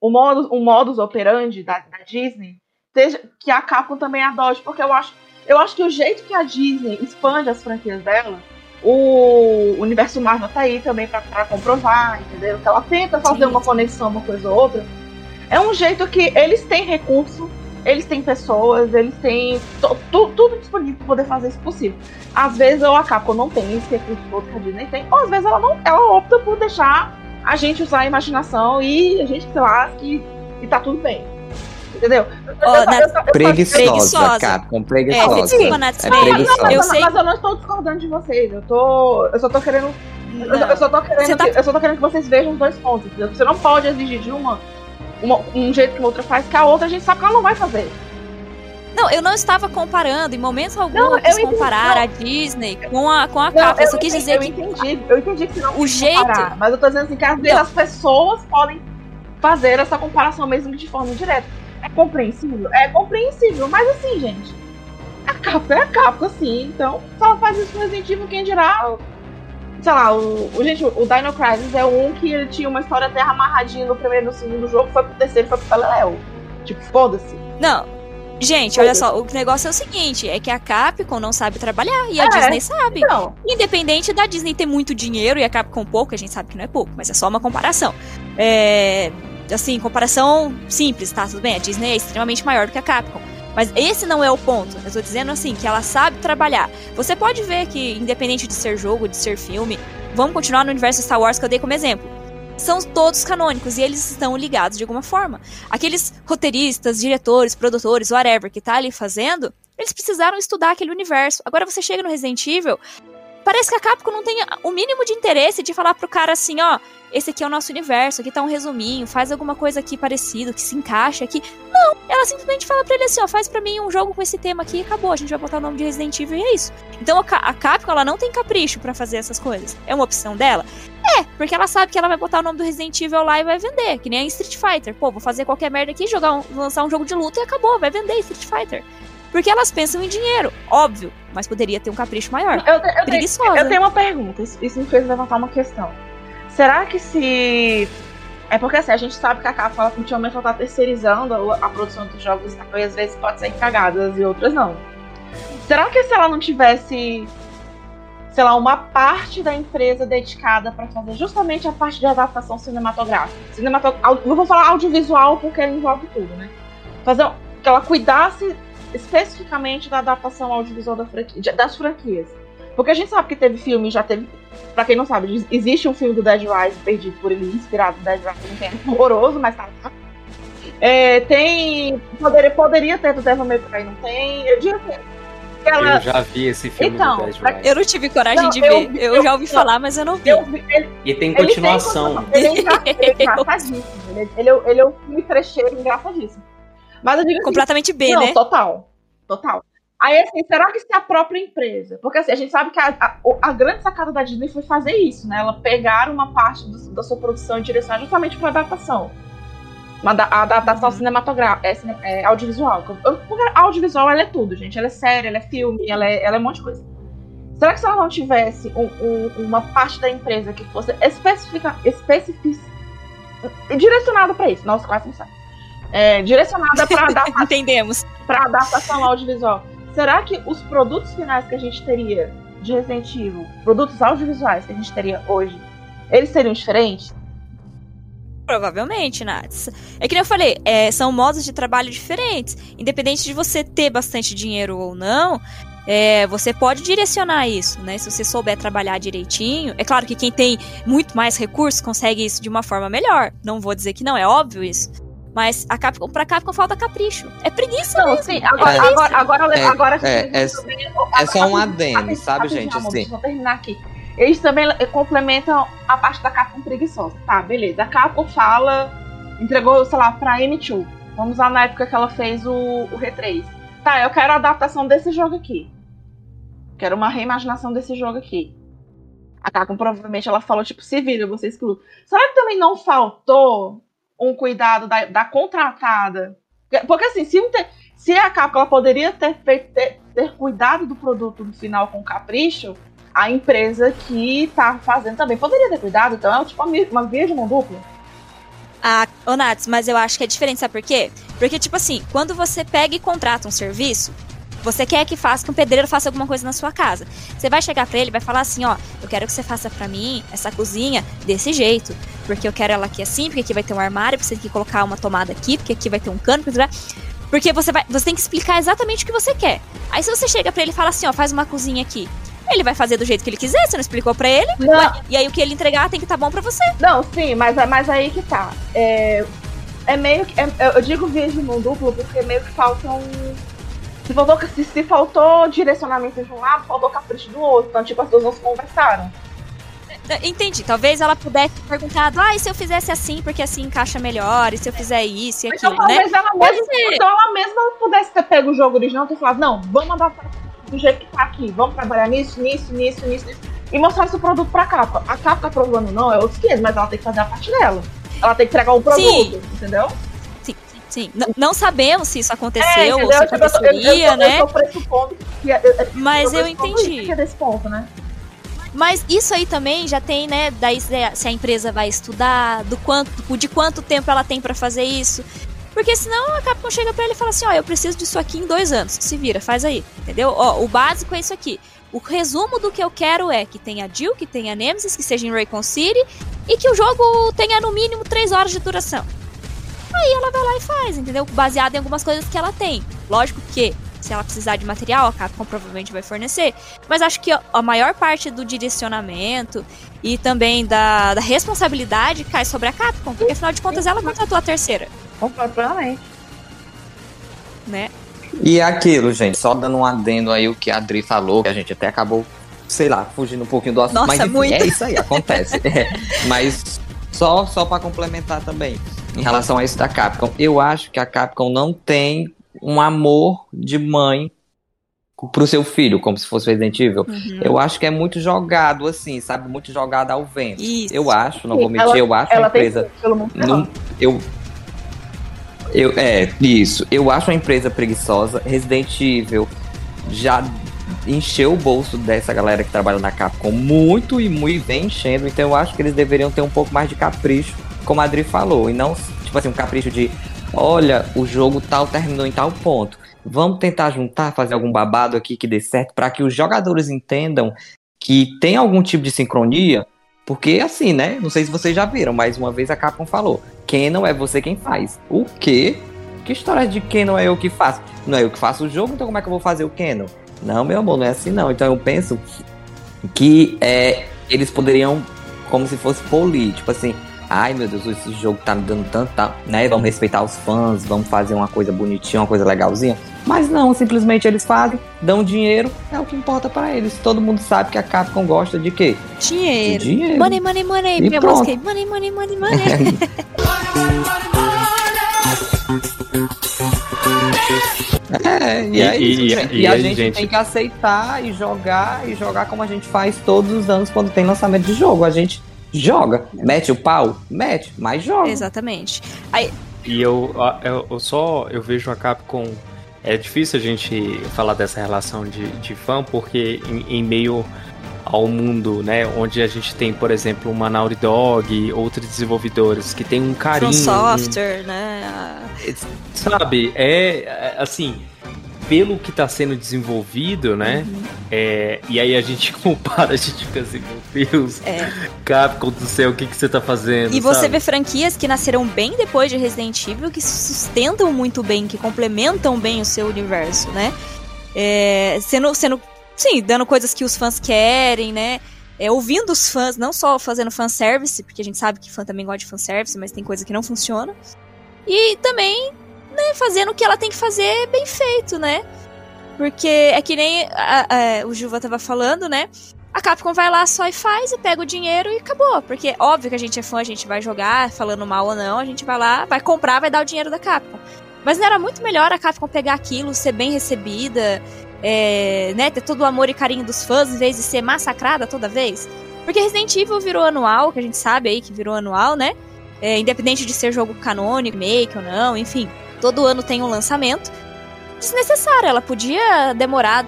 o modus, o modus operandi da, da Disney seja, que a Capcom também adote, porque eu acho, eu acho que o jeito que a Disney expande as franquias dela, o universo Marvel tá aí também pra comprovar, entendeu? Que ela tenta fazer Sim. uma conexão, uma coisa ou outra. É um jeito que eles têm recurso, eles têm pessoas, eles têm tudo disponível para poder fazer isso possível. Às vezes a Capcom não tem esse recurso todo que a Disney tem, ou às vezes ela não, ela opta por deixar a gente usar a imaginação e a gente, sei lá, que, e tá tudo bem. Entendeu? Eu- na- eu- eu- Preguiçosa, Preguiçosa. Capcom, É, preguiçosa. É preguiçosa. Eu mas, sei. mas eu não estou discordando de vocês. Eu tô. Eu só tô querendo. Eu, só tô querendo tá- que, eu só tô querendo que vocês vejam os dois pontos. entendeu? Você não pode exigir de uma, uma- um jeito que a outra faz, que a outra a gente sabe que ela não vai fazer. Não, eu não estava comparando, em momento algum Não, eu quis eu comparar não. a Disney com a, com a Não, Capcom. Eu só quis entendi, dizer eu que entendi, eu entendi que você não o jeito. comparar, mas eu tô dizendo assim que às vezes Não. as pessoas podem fazer essa comparação mesmo de forma indireta. É compreensível? É compreensível, mas assim, gente, a Capcom é a Capcom, assim, então se ela faz isso no Resident Evil, quem dirá, sei lá, o, o- gente, o Dino Crisis é um que ele tinha uma história até amarradinha no primeiro e no segundo jogo, foi pro terceiro, foi pro Teleléu. Tipo, foda-se. Não. Gente, olha só, o negócio é o seguinte, é que a Capcom não sabe trabalhar e a É. Disney sabe. Então, Independente da Disney ter muito dinheiro e a Capcom pouco, a gente sabe que não é pouco, mas é só uma comparação. É, assim, comparação simples, tá? Tudo bem, a Disney é extremamente maior do que a Capcom. Mas esse não é o ponto. Eu tô dizendo assim, que ela sabe trabalhar. Você pode ver que, independente de ser jogo, de ser filme, vamos continuar no universo Star Wars que eu dei como exemplo. São todos canônicos e eles estão ligados de alguma forma. Aqueles roteiristas, diretores, produtores, whatever, que tá ali fazendo, eles precisaram estudar aquele universo. Agora você chega no Resident Evil, parece que a Capcom não tem o mínimo de interesse de falar pro cara assim, ó, esse aqui é o nosso universo, aqui tá um resuminho, faz alguma coisa aqui parecido, que se encaixa aqui. Não, ela simplesmente fala pra ele assim, ó, faz pra mim um jogo com esse tema aqui e acabou, a gente vai botar o nome de Resident Evil e é isso. Então a, Ca- a Capcom, ela não tem capricho pra fazer essas coisas. É uma opção dela? É, porque ela sabe que ela vai botar o nome do Resident Evil lá e vai vender, que nem a Street Fighter. Pô, vou fazer qualquer merda aqui, jogar um- lançar um jogo de luta e acabou, vai vender Street Fighter. Porque elas pensam em dinheiro, óbvio, mas poderia ter um capricho maior. eu, eu, tenho, Preguiçosa. eu tenho uma pergunta, isso, isso me fez levantar uma questão. Será que se. É porque assim, a gente sabe que a Capcom ela, ultimamente ela tá terceirizando a, produção dos jogos e às vezes pode ser cagadas e outras não. Será que se ela não tivesse, sei lá, uma parte da empresa dedicada para fazer justamente a parte de adaptação cinematográfica? Cinemato... Não vou falar audiovisual porque envolve tudo, né? Fazer que ela cuidasse especificamente da adaptação audiovisual da franquia, das franquias. Porque a gente sabe que teve filme, já teve. Pra quem não sabe, existe um filme do Dead Rise perdido por ele, inspirado no Dead Rise, não tem horroroso, mas tá lá. É, tem. Poderia, poderia ter do Devil May Cry, não tem. Eu digo assim. que Ela, Eu já vi esse filme Então, do Dead Rise. Eu não tive coragem Não, de eu ver. Eu, eu- já ouvi não. falar, mas eu não vi. eu vi- ele, E tem ele tem continuação. Ele é, engra- ele é engraçadíssimo. Ele, ele, é- ele é um filme trecheiro engraçadíssimo. Mas eu digo assim, Completamente B, não, né? total. Total. Aí, assim, será que se a própria empresa. Porque assim, a gente sabe que a, a, a grande sacada da Disney foi fazer isso, né? Ela pegar uma parte do- da sua produção e direcionar justamente para adaptação. Uma da- a adaptação Uhum. cinematográfica, é, cine- é, audiovisual. Porque audiovisual ela é tudo, gente. Ela é série, ela é filme, ela é, ela é um monte de coisa. Será que se ela não tivesse um- um- uma parte da empresa que fosse especifica, especific, direcionada para isso? Nossa, quase não sabe. É, direcionada para adaptação Entendemos. para adaptação audiovisual. Será que os produtos finais que a gente teria de Resident Evil, produtos audiovisuais que a gente teria hoje, eles seriam diferentes? Provavelmente, Nats. É que nem eu falei, é, são modos de trabalho diferentes. Independente de você ter bastante dinheiro ou não, é, você pode direcionar isso, né? Se você souber trabalhar direitinho. É claro que quem tem muito mais recursos consegue isso de uma forma melhor. Não vou dizer que não, é óbvio isso. Mas a Capcom, pra Capcom falta capricho. É preguiça Não, mesmo. sim, agora, É. agora, agora, É, agora a gente é, é- É só um adendo, sabe, gente? amor, Assim, eu terminar aqui. Eles também eh, complementam a parte da Capcom preguiçosa. Tá, beleza. A Capcom fala, entregou, sei lá, pra M2. Vamos lá na época que ela fez o, o R3. Tá, eu quero a adaptação desse jogo aqui. Quero uma reimaginação desse jogo aqui. A Capcom provavelmente ela falou, tipo, se vira, você exclui. Será que também não faltou um cuidado da, da contratada? Porque assim, se, se a Capcom ela poderia ter, feito- ter, ter cuidado do produto no final com capricho, a empresa que tá fazendo também poderia ter cuidado. Então é tipo uma, via de mão dupla. Ah, ô Nats, mas eu acho que é diferente, sabe por quê? Porque, tipo assim, quando você pega e contrata um serviço, você quer que faça, que um pedreiro faça alguma coisa na sua casa. Você vai chegar pra ele e vai falar assim, ó, eu quero que você faça pra mim essa cozinha desse jeito. Porque eu quero ela aqui assim, porque aqui vai ter um armário, você tem que colocar uma tomada aqui, porque aqui vai ter um cano, porque... Porque você, vai, você tem que explicar exatamente o que você quer. Aí se você chega pra ele e fala assim, ó, faz uma cozinha aqui. Ele vai fazer do jeito que ele quiser, você não explicou pra ele. Não, E aí o que ele entregar tem que estar bom pra você. não sim, mas, mas aí que tá. É, é meio que. é- eu digo via de mão dupla porque meio que faltam. Se faltou, se, se faltou direcionamento de um lado, faltou capricho do outro. Então, tipo, as duas não se conversaram. Entendi. Talvez ela pudesse ter perguntado, ah, e se eu fizesse assim, porque assim encaixa melhor, e se eu fizer isso e Então aquilo, né? talvez ela mesma, ser. então ela mesma pudesse ter pego o jogo original e ter falado, não, vamos adaptar do jeito que tá aqui, vamos trabalhar nisso, nisso, nisso, nisso, nisso, e mostrar esse produto pra capa. A capa tá aprovando não, é outros 500, mas ela tem que fazer a parte dela. Ela tem que entregar o produto, Sim. entendeu? Sim. N- não sabemos se isso É, aconteceu ou se Tipo, eu, eu, aconteceria, né? eu tô pressupondo que... Eu, eu, Mas eu entendi. é desse ponto, né? Mas isso aí também já tem, né? Daí se a- se a empresa vai estudar, do quanto, de quanto tempo ela tem pra fazer isso. Porque senão a Capcom chega pra ele e fala assim, ó, eu preciso disso aqui em dois anos. Se vira, faz aí. Entendeu? Ó, o básico é isso aqui. O resumo do que eu quero é que tenha Jill, que tenha Nemesis, que seja em Raycon City e que o jogo tenha no mínimo três horas de duração. Aí ela vai lá e faz, entendeu? Baseado em algumas coisas que ela tem. Lógico que se ela precisar de material, a Capcom provavelmente vai fornecer. Mas acho que a- maior parte do direcionamento e também da, da responsabilidade cai sobre a Capcom, porque afinal de contas ela contratou a terceira, Concordo plenamente. né? E é aquilo, gente, só dando um adendo aí o que a Adri falou, que a gente até acabou, sei lá, fugindo um pouquinho do assunto, Nossa, mas enfim, muito. é isso aí, acontece. É, mas só só para complementar também, em relação a isso da Capcom, eu acho que a Capcom não tem um amor de mãe pro seu filho, como se fosse Resident Evil. Uhum. Eu acho que é muito jogado assim, sabe, muito jogado ao vento. Isso. Eu acho, não vou mentir, ela- eu acho a empresa não, eu, eu, é, isso. Eu acho uma empresa preguiçosa. Resident Evil já encheu o bolso dessa galera que trabalha na Capcom muito e muito vem enchendo. Então eu acho que eles deveriam ter um pouco mais de capricho, como a Adri falou. E não, tipo assim, um capricho de olha, o jogo tal terminou em tal ponto. Vamos tentar juntar, fazer algum babado aqui que dê certo, para que os jogadores entendam que tem algum tipo de sincronia. Porque assim, né? Não sei se vocês já viram, mas uma vez a Capcom falou: Canon é você quem faz. O quê? Que história de Canon é eu que faço? Não é eu que faço o jogo, então como é que eu vou fazer o Canon? Não, meu amor, não é assim não. Então eu penso que é, eles poderiam, como se fosse polir, tipo assim, ai meu Deus, esse jogo tá me dando tanto, tá, né? Vamos respeitar os fãs, vamos fazer uma coisa bonitinha, uma coisa legalzinha. Mas não, simplesmente eles fazem, dão dinheiro, é o que importa pra eles. Todo mundo sabe que a Capcom gosta de quê? De Dinheiro. dinheiro. Money, money, money. E Minha pronto. música aí. Money, money, money, money. É, e, é E- isso, e- gente. e E, a aí, gente, gente- tem que aceitar e jogar, e jogar como a gente faz todos os anos quando tem lançamento de jogo. A gente joga, mete o pau, mete, mas joga. Exatamente. E eu, a- eu, eu só eu vejo a Capcom. É difícil a gente falar dessa relação de, de fã, porque em, em meio ao mundo, né, onde a gente tem, por exemplo, uma Naughty Dog, outros desenvolvedores que tem um carinho, From um- Software, né? a- sabe, é assim, pelo que tá sendo desenvolvido, né, Uhum. é, e aí a gente compara, a gente fica assim, meu Deus, É. Capcom do céu, o que que você tá fazendo, E você sabe? vê franquias que nasceram bem depois de Resident Evil, que sustentam muito bem, que complementam bem o seu universo, né? É, sendo, sendo, sim, dando coisas que os fãs querem, né? É, ouvindo os fãs, não só fazendo fanservice, porque a gente sabe que fã também gosta de fanservice, mas tem coisa que não funciona. E também, né, fazendo o que ela tem que fazer bem feito, né? Porque é que nem a- a- o Juva tava falando, né? A Capcom vai lá só e faz e pega o dinheiro e acabou. Porque óbvio que a gente é fã, a gente vai jogar, falando mal ou não, a gente vai lá, vai comprar, vai dar o dinheiro da Capcom. Mas não era muito melhor a Capcom pegar aquilo, ser bem recebida, é, né, ter todo o amor e carinho dos fãs, em vez de ser massacrada toda vez? Porque Resident Evil virou anual, que a gente sabe aí que virou anual, né? É, independente de ser jogo canônico, make ou não, enfim. Todo ano tem um lançamento. Desnecessário, ela podia demorar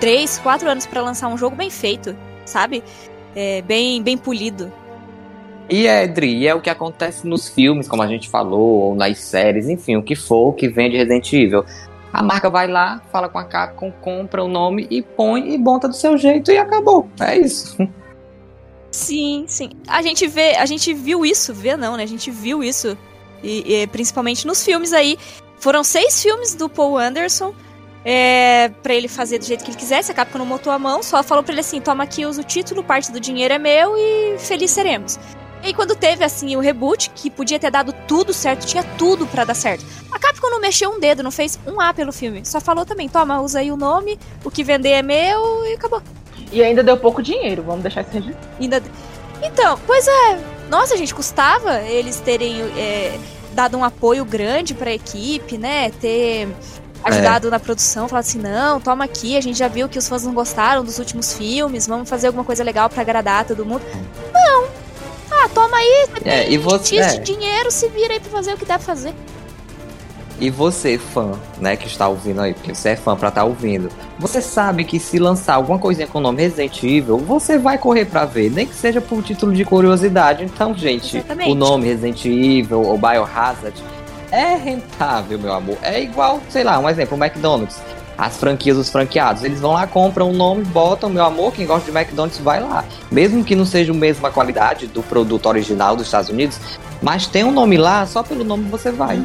3, 4 anos pra lançar um jogo bem feito, sabe? É, bem, bem polido. E é, Dri, é o que acontece nos filmes, como a gente falou, ou nas séries, enfim, o que for que vende Resident Evil. A marca vai lá, fala com a Capcom, compra o nome e põe e monta do seu jeito e acabou. É isso. Sim, sim. A gente vê, a gente viu isso, vê não, né? A gente viu isso, e, e principalmente nos filmes aí. Foram seis filmes do Paul Anderson, é, para ele fazer do jeito que ele quisesse. A Capcom não botou a mão, só falou pra ele assim: toma aqui, usa o título, parte do dinheiro é meu e feliz seremos. E aí, quando teve assim o reboot, que podia ter dado tudo certo, tinha tudo pra dar certo. A Capcom não mexeu um dedo, não fez um A pelo filme. Só falou também: toma, usa aí o nome, o que vender é meu e acabou. E ainda deu pouco dinheiro, vamos deixar isso registrado. Ainda... Então, pois é. Nossa, gente, custava eles terem é, dado um apoio grande pra equipe, né? Ter ajudado na produção, falado assim, não, toma aqui, a gente já viu que os fãs não gostaram dos últimos filmes, vamos fazer alguma coisa legal pra agradar todo mundo. Não! Ah, toma aí, você É, e você- X é. de dinheiro, se vira aí pra fazer o que dá pra fazer. E você, fã, né, que está ouvindo aí, porque você é fã pra estar ouvindo, você sabe que se lançar alguma coisinha com o nome Resident Evil, você vai correr pra ver, nem que seja por título de curiosidade. Então, gente, Exatamente. o nome Resident Evil ou Biohazard é rentável, meu amor. É igual, sei lá, um exemplo, o McDonald's. As franquias dos franqueados, eles vão lá, compram o nome, botam, meu amor, quem gosta de McDonald's vai lá. Mesmo que não seja a mesma qualidade do produto original dos Estados Unidos, mas tem um nome lá, só pelo nome você vai.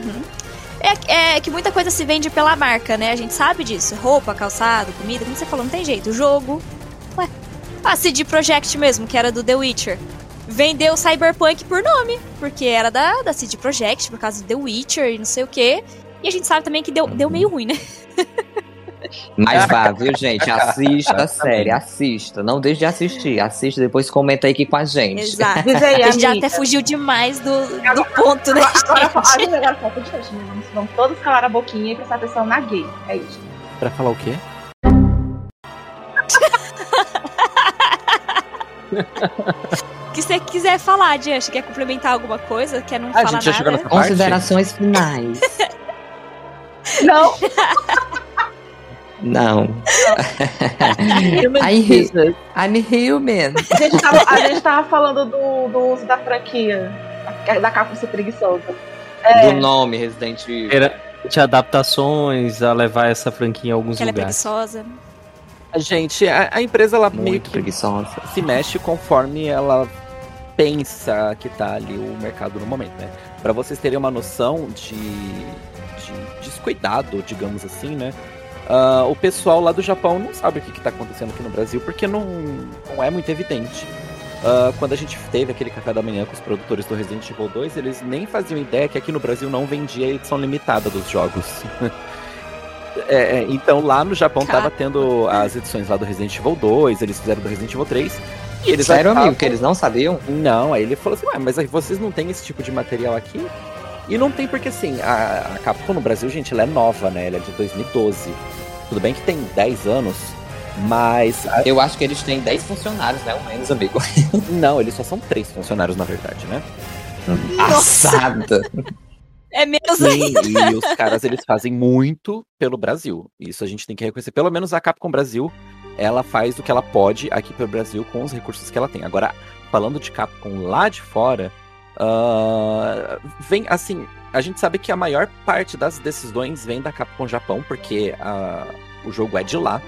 É, é que muita coisa se vende pela marca, né? A gente sabe disso. Roupa, calçado, comida, como você falou, não tem jeito. Jogo. Ué. A CD Projekt mesmo, que era do The Witcher. Vendeu Cyberpunk por nome. Porque era da, da CD Projekt, por causa do The Witcher e não sei o quê. E a gente sabe também que deu, deu meio ruim, né? Mas vá, viu, gente? Assista a série, assista. Não deixe de assistir. Assista, depois comenta aí aqui com a gente. Exato. Aí, A gente já até fugiu demais do, do ponto, né, Agora, agora, gente? agora falta de hoje, né? Vamos, todos calar a boquinha e prestar atenção na gay. É isso. Pra falar o quê? O que você quiser falar, Diante, quer complementar alguma coisa? Quer não Ah, a falar gente já chegou nada? nessa parte? Considerações finais. Não, Não. human I hate- business. I'm human. a, gente tava, a gente tava falando do, do uso da franquia. Da capa ser preguiçosa. Do nome Resident Evil. Era de adaptações a levar essa franquia em alguns Que ela é lugares. preguiçosa. Gente, a, a empresa ela meio Muito que preguiçosa. se mexe conforme ela pensa que tá ali o mercado no momento, né? Pra vocês terem uma noção de, de descuidado, digamos assim, né? Ah, o pessoal lá do Japão não sabe o que, que tá acontecendo aqui no Brasil, porque não, não é muito evidente. Ah, quando a gente teve aquele café da manhã com os produtores do Resident Evil 2, eles nem faziam ideia que aqui no Brasil não vendia a edição limitada dos jogos. É, é, então lá no Japão Cara. tava tendo as edições lá do Resident Evil 2, eles fizeram do Resident Evil 3. E eles Sério, amigo, que eles não sabiam? Não, aí ele falou assim, Ué, mas aí vocês não têm esse tipo de material aqui? E não tem porque, assim, a, a Capcom no Brasil, gente, ela é nova, né? Ela é de 2012. Tudo bem que tem 10 anos, mas. a- Eu acho que eles têm 10 funcionários, né? O menos, amigo. Não, eles só são três funcionários, na verdade, né? Nossa, Assada. é menos Sim, ainda. e os caras, eles fazem muito pelo Brasil. Isso a gente tem que reconhecer. Pelo menos a Capcom Brasil, ela faz o que ela pode aqui pelo Brasil com os recursos que ela tem. Agora, falando de Capcom lá de fora, ah, vem, assim, a gente sabe que a maior parte das decisões vem da Capcom Japão, porque ah, o jogo é de lá.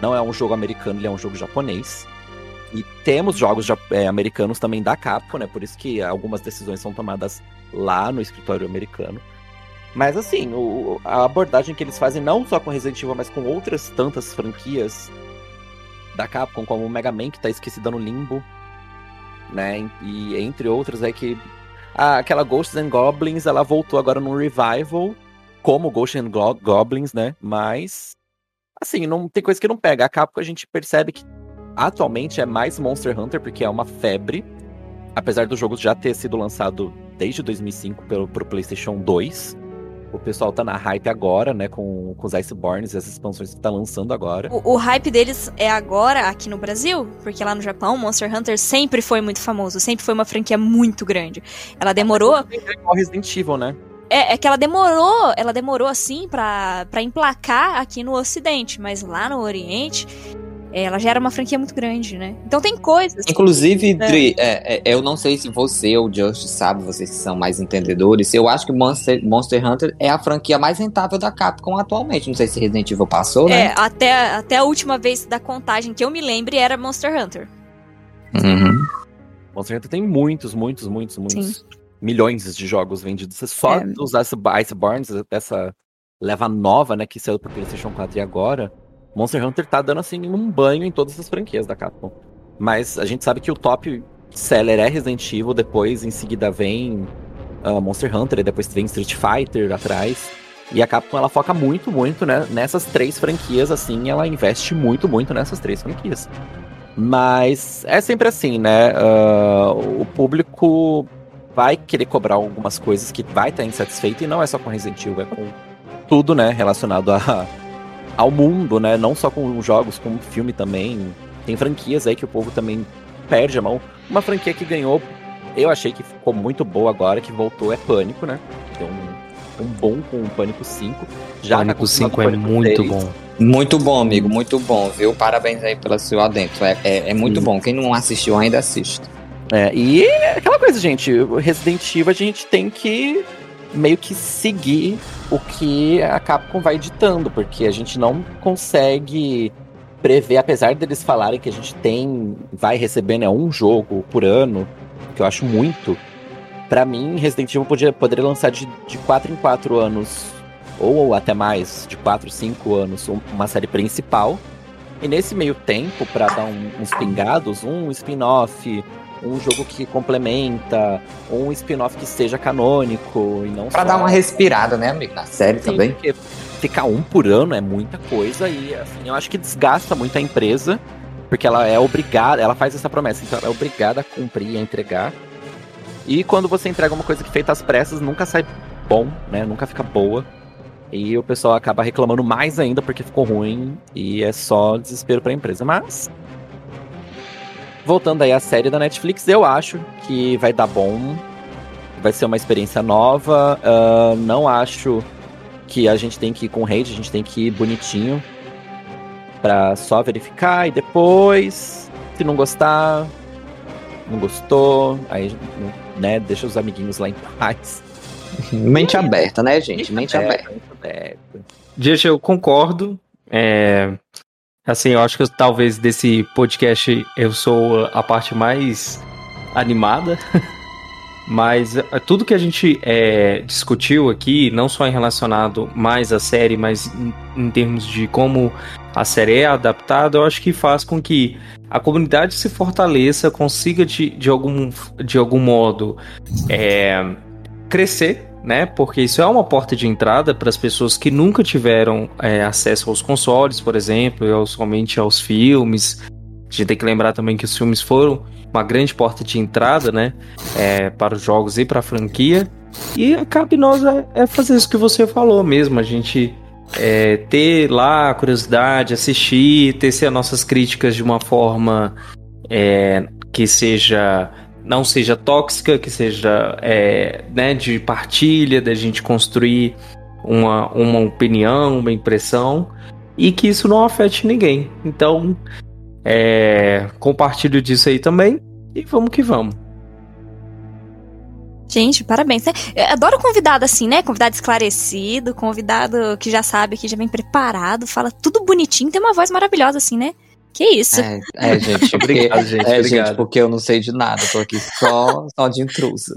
Não é um jogo americano, ele é um jogo japonês. E temos jogos eh, americanos também da Capcom, né? Por isso que algumas decisões são tomadas lá no escritório americano. Mas assim, o- a abordagem que eles fazem não só com Resident Evil, mas com outras tantas franquias da Capcom, como o Mega Man, que tá esquecida no limbo, né? E entre outros é que aquela Ghosts and Goblins, ela voltou agora num revival, como Ghosts and Go- Goblins, né? Mas assim, não tem coisa que não pega. A Capcom a gente percebe que atualmente é mais Monster Hunter, porque é uma febre. Apesar do jogo já ter sido lançado desde 2005 pelo, pro PlayStation 2. O pessoal tá na hype agora, né? Com, com os Icebornes e as expansões que tá lançando agora. O, o hype deles é agora aqui no Brasil, porque lá no Japão, Monster Hunter sempre foi muito famoso, sempre foi uma franquia muito grande. Ela demorou. É igual Resident Evil, né? É, é que ela demorou, ela demorou assim pra emplacar aqui no Ocidente, mas lá no Oriente, ela já era uma franquia muito grande, né? Então tem coisas. Inclusive, Dri, é, é, eu não sei se você ou o Just sabe, vocês que são mais entendedores, eu acho que Monster, Monster Hunter é a franquia mais rentável da Capcom atualmente. Não sei se Resident Evil passou, É, né? até, até a última vez da contagem que eu me lembre era Monster Hunter. Uhum. Monster Hunter tem muitos, muitos, muitos, muitos milhões de jogos vendidos. Só É. dos Ice- Iceborns, dessa leva nova, né? Que saiu pro PlayStation 4 e agora. Monster Hunter tá dando assim um banho em todas as franquias da Capcom. Mas a gente sabe que o top seller é Resident Evil, depois em seguida vem ah, Monster Hunter, depois vem Street Fighter atrás. E a Capcom ela foca muito, muito né, nessas três franquias, assim, ela investe muito, muito nessas três franquias. Mas é sempre assim, né? ah, o público vai querer cobrar algumas coisas que vai estar insatisfeito, e não é só com Resident Evil, é com tudo, né, relacionado a, ao mundo, né? Não só com jogos, com filme também. Tem franquias aí que o povo também perde a mão. Uma franquia que ganhou, eu achei que ficou muito boa agora, que voltou, é Pânico, né? Deu um, um bom com o Pânico 5. Já tá Pânico confirmado 5 é Pânico muito 6. bom. Muito bom, amigo, muito bom, viu? Parabéns aí pelo seu adentro. É, é, é muito Sim. bom. Quem não assistiu ainda assiste. É, e é aquela coisa, gente, Resident Evil a gente tem que meio que seguir o que a Capcom vai ditando, porque a gente não consegue prever, apesar deles falarem que a gente tem, vai receber né, um jogo por ano, que eu acho muito. Pra mim, Resident Evil podia, poderia lançar de, de 4 em 4 anos, ou até mais, de 4, 5 anos, um- uma série principal. E nesse meio tempo, pra dar um- uns pingados, um spin-off, um jogo que complementa, um spin-off que seja canônico e não Pra só... dar uma respirada, né, amigo? Na série Sim, também. porque ficar um por ano é muita coisa e assim, eu acho que desgasta muito a empresa, porque ela é obrigada, ela faz essa promessa, então ela é obrigada a cumprir, a entregar. E quando você entrega uma coisa que feita às pressas, nunca sai bom, né? Nunca fica boa. E o pessoal acaba reclamando mais ainda porque ficou ruim e é só desespero pra empresa. Mas voltando aí à série da Netflix, eu acho que vai dar bom. Vai ser uma experiência nova. ah, não acho que a gente tem que ir com hate, a gente tem que ir bonitinho pra só verificar e depois, se não gostar, não gostou, aí, né, deixa os amiguinhos lá em paz. Mente aberta, né, gente? Mente aberta. Mente aberta. Gente, eu concordo. É, assim, eu acho que eu- talvez desse podcast eu sou a parte mais animada. Mas é, tudo que a gente é, discutiu aqui, não só em relacionado mais à série, mas em, em termos de como a série é adaptada, eu acho que faz com que a comunidade se fortaleça, consiga de, de, algum, de algum modo é, crescer, né? Porque isso é uma porta de entrada para as pessoas que nunca tiveram é, acesso aos consoles, por exemplo, ou somente aos filmes. A gente tem que lembrar também que os filmes foram uma grande porta de entrada, né? É, para os jogos e para a franquia. E cabe nós é, fazer isso que você falou mesmo, a gente é, ter lá a curiosidade, assistir, tecer as nossas críticas de uma forma é, que seja não seja tóxica, que seja é, né, de partilha, da gente construir uma, uma opinião, uma impressão e que isso não afete ninguém. Então, é, compartilho disso aí também e vamos que vamos. Gente, parabéns. né? Eu adoro convidado assim, né? Convidado esclarecido, convidado que já sabe, que já vem preparado, fala tudo bonitinho, tem uma voz maravilhosa assim, né? Que isso? É, é, gente, porque, Obrigado, gente, é, obrigado. gente, porque eu não sei de nada, tô aqui só, só de intruso.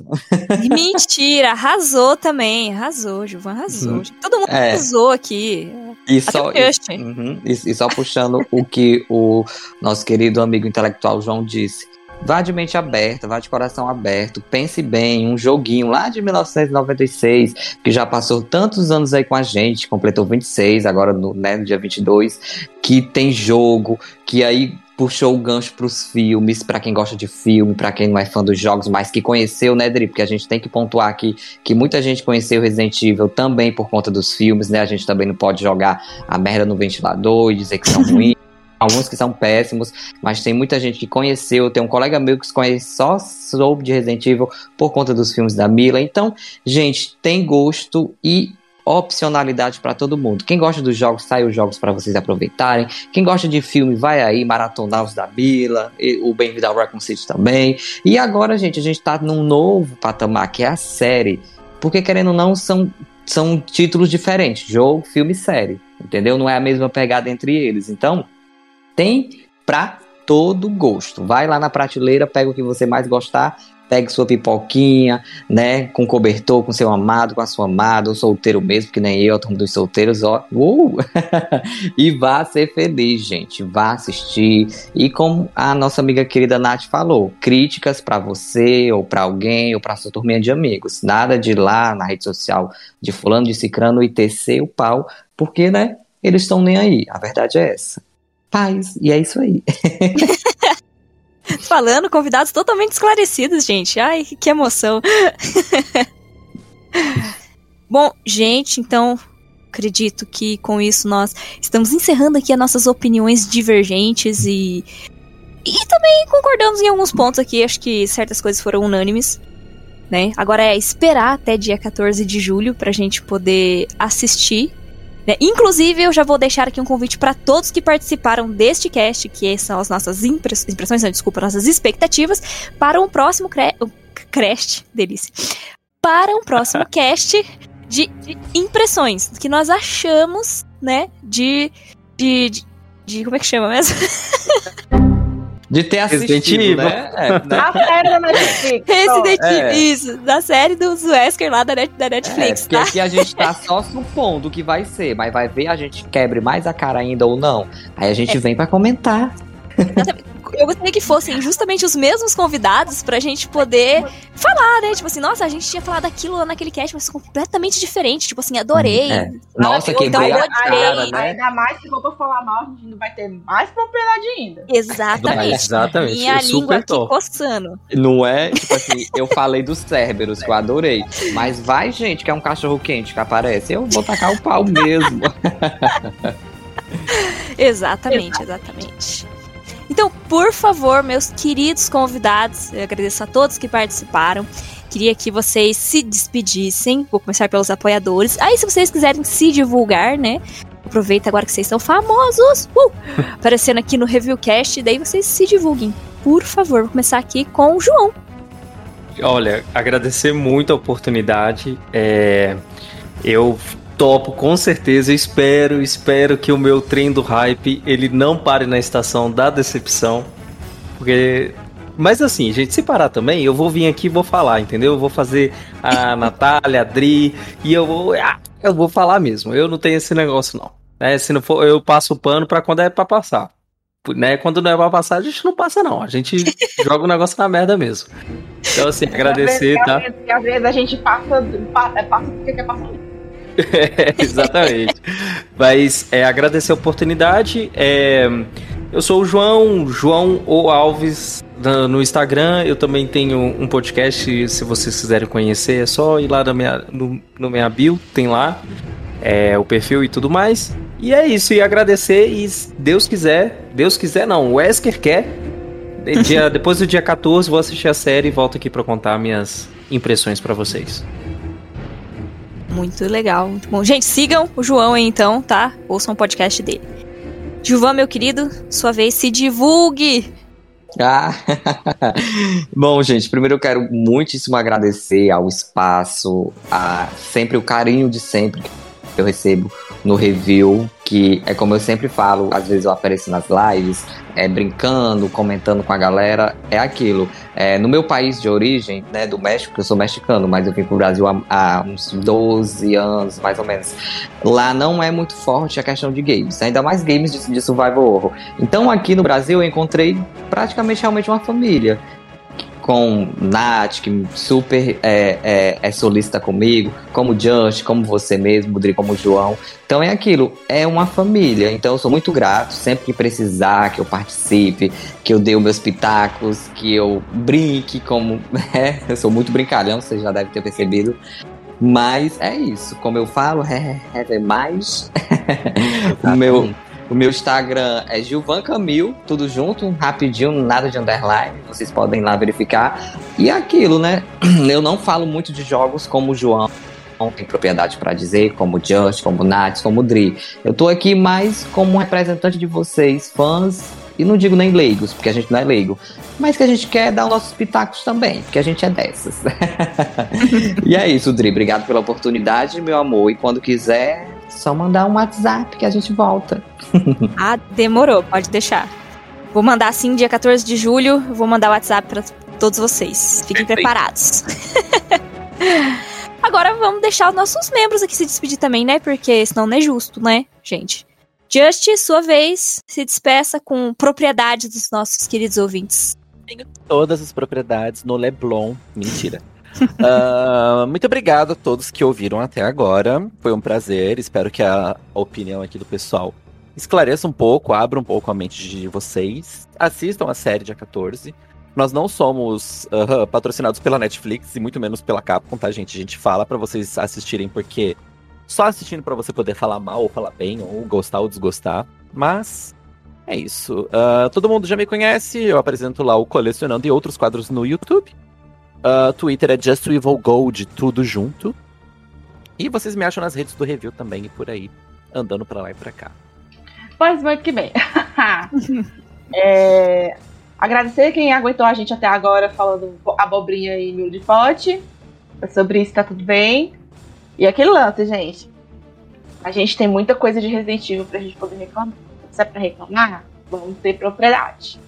Mentira, arrasou também. Arrasou, Gilvan, arrasou. Uhum. Todo mundo É. arrasou aqui. E Até só, e, uhum, e- e só puxando o que o nosso querido amigo intelectual João disse. Vá de mente aberta, vá de coração aberto, pense bem, um joguinho lá de 1996, que já passou tantos anos aí com a gente, completou 26, agora no, né, no dia 22, que tem jogo, que aí puxou o gancho pros filmes, pra quem gosta de filme, pra quem não é fã dos jogos, mas que conheceu, né, Dri? Porque a gente tem que pontuar aqui que muita gente conheceu Resident Evil também por conta dos filmes, né? A gente também não pode jogar a merda no ventilador e dizer que são ruins. Alguns que são péssimos, mas tem muita gente que conheceu. Tem um colega meu que conhece, só soube de Resident Evil por conta dos filmes da Mila. Então, gente, tem gosto e opcionalidade para todo mundo. Quem gosta dos jogos, sai os jogos para vocês aproveitarem. Quem gosta de filme, vai aí maratonar os da Mila, e o Bem-vindo ao Raccoon City também. E agora, gente, a gente tá num novo patamar, que é a série. Porque, querendo ou não, são, são títulos diferentes. Jogo, filme e série. Entendeu? Não é a mesma pegada entre eles. Então, tem pra todo gosto. Vai lá na prateleira, pega o que você mais gostar, pegue sua pipoquinha, né, com cobertor, com seu amado, com a sua amada, ou solteiro mesmo, que nem eu, tomo dos solteiros, ó. Uh! e vá ser feliz, gente. Vá assistir. E como a nossa amiga querida Nath falou, críticas pra você, ou pra alguém, ou pra sua turminha de amigos. Nada de ir lá na rede social de fulano, de cicrano e tecer o pau, porque, né, eles estão nem aí. A verdade é essa. Paz, e é isso aí. Falando, convidados totalmente esclarecidos, gente. Ai, que emoção. Bom, gente, então acredito que com isso nós estamos encerrando aqui as nossas opiniões divergentes e e também concordamos em alguns pontos aqui. Acho que certas coisas foram unânimes, né? Agora é esperar até dia 14 de julho pra gente poder assistir. Né? Inclusive, eu já vou deixar aqui um convite para todos que participaram deste cast, que são as nossas impress- impressões, não, desculpa, nossas expectativas, para um próximo cre... cast, delícia, para um próximo cast de de impressões, do que nós achamos, né, de, de, de, de- como é que chama mesmo? De ter Resident assistido, Evil. né? É, né? A série da Netflix. Resident é. Evil, isso, da série dos Wesker lá da, Net- da Netflix, É, porque tá? aqui a gente tá só supondo que vai ser, mas vai ver a gente quebre mais a cara ainda ou não. Aí a gente É. vem pra comentar. Eu gostaria que fossem justamente os mesmos convidados pra gente poder falar, né? Tipo assim, nossa, a gente tinha falado aquilo lá naquele cast, mas completamente diferente. Tipo assim, adorei. É. Nossa, Então, quebrei eu a cara, né? Ainda mais se for pra falar mal, a gente não vai ter mais propriedade ainda. Exatamente. Exatamente, Minha eu língua aqui coçando. Não é? Tipo assim, eu falei dos Cerberus, que eu adorei. Mas vai, gente, que é um cachorro quente que aparece. Eu vou tacar o pau mesmo. Exatamente, exatamente. Então, por favor, meus queridos convidados, eu agradeço a todos que participaram. Queria que vocês se despedissem. Vou começar pelos apoiadores. Aí, se vocês quiserem se divulgar, né? Aproveita agora que vocês estão famosos. uh, aparecendo aqui no Reviewcast. Daí vocês se divulguem. Por favor, vou começar aqui com o João. Olha, agradecer muito a oportunidade. É, eu topo com certeza, espero, espero que o meu trem do hype ele não pare na estação da decepção, porque mas assim, gente, se parar também, eu vou vir aqui e vou falar, entendeu? Eu vou fazer a Natália, a Dri, e eu vou, ah, eu vou falar mesmo. Eu não tenho esse negócio não. Né? Se não for, eu passo o pano pra quando é pra passar. Né? Quando não é pra passar, a gente não passa não. A gente joga o negócio na merda mesmo. Então assim, agradecer, às tá? vezes, às vezes, às vezes a gente passa, pa- é, passa porque quer passar. É, exatamente. Mas é, agradecer a oportunidade. é, Eu sou o João, João O Alves no Instagram. Eu também tenho um podcast, se vocês quiserem conhecer, é só ir lá na minha, no, no minha bio, tem lá é, o perfil e tudo mais. E é isso, e agradecer, e Deus quiser, Deus quiser não, o Wesker quer. dia- depois do dia 14, vou assistir a série e volto aqui pra contar minhas impressões pra vocês. Muito legal, muito bom. Gente, sigam o João aí então, tá? Ouçam o podcast dele. Gilvan, meu querido, sua vez, se divulgue! Ah, bom, gente, primeiro eu quero muitíssimo agradecer ao espaço, a sempre o carinho de sempre que eu recebo no review, que é como eu sempre falo, às vezes eu apareço nas lives, é, brincando, comentando com a galera, é aquilo. É, no meu país de origem, né, do México, eu sou mexicano, mas eu vim pro Brasil há, há uns 12 anos, mais ou menos. Lá não é muito forte a questão de games, ainda mais games de, de survival horror. Então aqui no Brasil eu encontrei praticamente realmente uma família. Com Nath, que super é, é, é solista comigo, como Just, como você mesmo, Dri, como João. Então é aquilo, é uma família. Então eu sou muito grato, sempre que precisar, que eu participe, que eu dê os meus pitacos, que eu brinque, como. né? eu sou muito brincalhão, vocês já devem ter percebido. Mas é isso, como eu falo, é, é, é mais. o meu. O meu Instagram é Gilvan Camil, tudo junto, rapidinho, nada de underline, vocês podem lá verificar. E é aquilo, né? Eu não falo muito de jogos como o João tem propriedade para dizer, como Just, como o Nath, como Dri. Eu tô aqui mais como um representante de vocês, fãs, e não digo nem leigos, porque a gente não é leigo, mas que a gente quer dar os nossos pitacos também, porque a gente é dessas. e é isso, Dri, obrigado pela oportunidade, meu amor, e quando quiser, só mandar um WhatsApp que a gente volta. Ah, demorou, pode deixar. Vou mandar sim, dia 14 de julho, vou mandar o WhatsApp pra todos vocês. Fiquem Perfeito. preparados. Agora vamos deixar os nossos membros aqui se despedir também, né? Porque senão não é justo, né, gente? Just, sua vez, se despeça com propriedade dos nossos queridos ouvintes. todas as propriedades no Leblon. Mentira. Ah, muito obrigado a todos que ouviram até agora. Foi um prazer. Espero que a opinião aqui do pessoal esclareça um pouco, abra um pouco a mente de vocês. Assistam a série dia 14. Nós não somos ah, patrocinados pela Netflix e muito menos pela Capcom, tá, gente? A gente fala pra vocês assistirem porque só assistindo pra você poder falar mal ou falar bem, ou gostar ou desgostar. Mas é isso. Ah, todo mundo já me conhece, eu apresento lá o Colecionando e outros quadros no YouTube. Ah, Twitter é Just Evil Gold, tudo junto. E vocês me acham nas redes do review também e por aí, andando pra lá e pra cá. Pois muito que bem. É, agradecer quem aguentou a gente até agora falando abobrinha e milho de pote. Sobre isso tá tudo bem. E aquele lance, gente. A gente tem muita coisa de Resident Evil pra gente poder reclamar. Se é pra reclamar, vamos ter propriedade.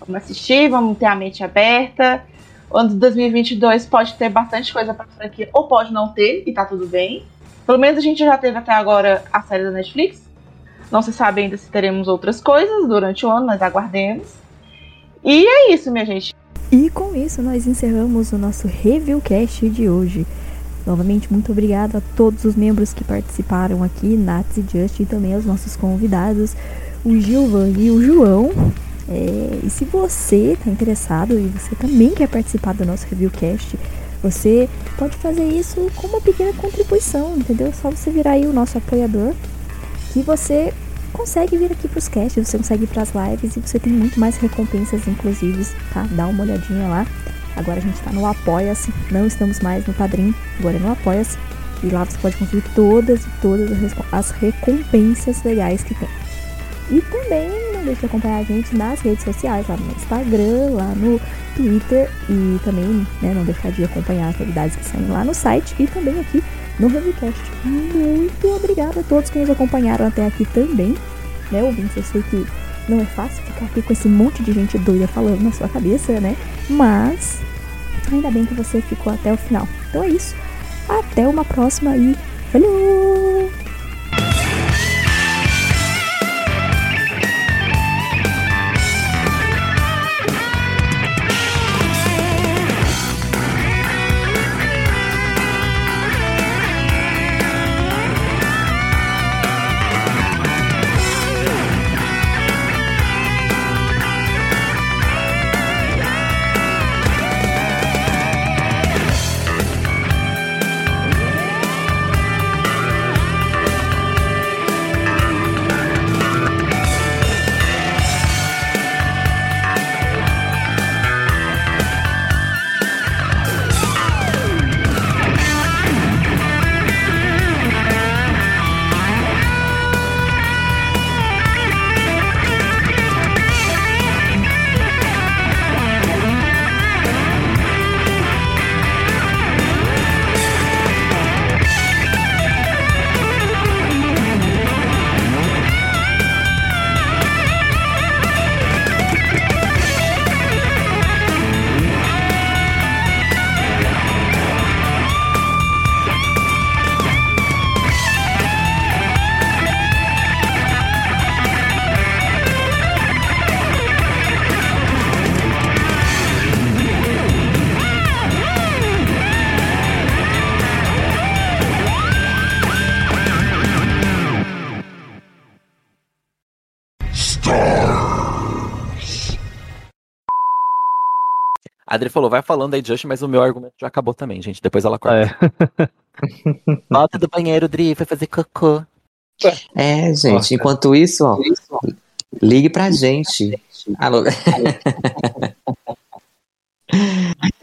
Vamos assistir, vamos ter a mente aberta. O ano de 2022 pode ter bastante coisa pra franquia, ou pode não ter, e tá tudo bem. Pelo menos a gente já teve até agora a série da Netflix. Não se sabe ainda se teremos outras coisas durante o ano, mas aguardemos. E é isso, minha gente. E com isso nós encerramos o nosso Reviewcast de hoje. Novamente, muito obrigado a todos os membros que participaram aqui, Nats e Just, e também aos nossos convidados, o Gilvan e o João. É, e se você está interessado e você também quer participar do nosso Reviewcast, você pode fazer isso com uma pequena contribuição, entendeu? Só você virar aí o nosso apoiador, que você consegue vir aqui pros casts, você consegue ir pras lives e você tem muito mais recompensas, inclusive, tá? Dá uma olhadinha lá. Agora a gente tá no Apoia-se, não estamos mais no Padrim, agora é no Apoia-se. E lá você pode conseguir todas e todas as as recompensas legais que tem. E também deixe de acompanhar a gente nas redes sociais, lá no Instagram, lá no Twitter e também né, não deixar de acompanhar as novidades que saem lá no site e também aqui no Reviewcast. Muito obrigada a todos que nos acompanharam até aqui também. Né, ouvintes, eu sei que não é fácil ficar aqui com esse monte de gente doida falando na sua cabeça, né? Mas ainda bem que você ficou até o final. Então é isso. Até uma próxima e falou! A Adri falou, vai falando aí, Just, mas o meu argumento já acabou também, gente. Depois ela corta. É. Volta do banheiro, Dri, foi fazer cocô. É, gente, Nossa. enquanto isso, ó, ligue pra gente. Alô?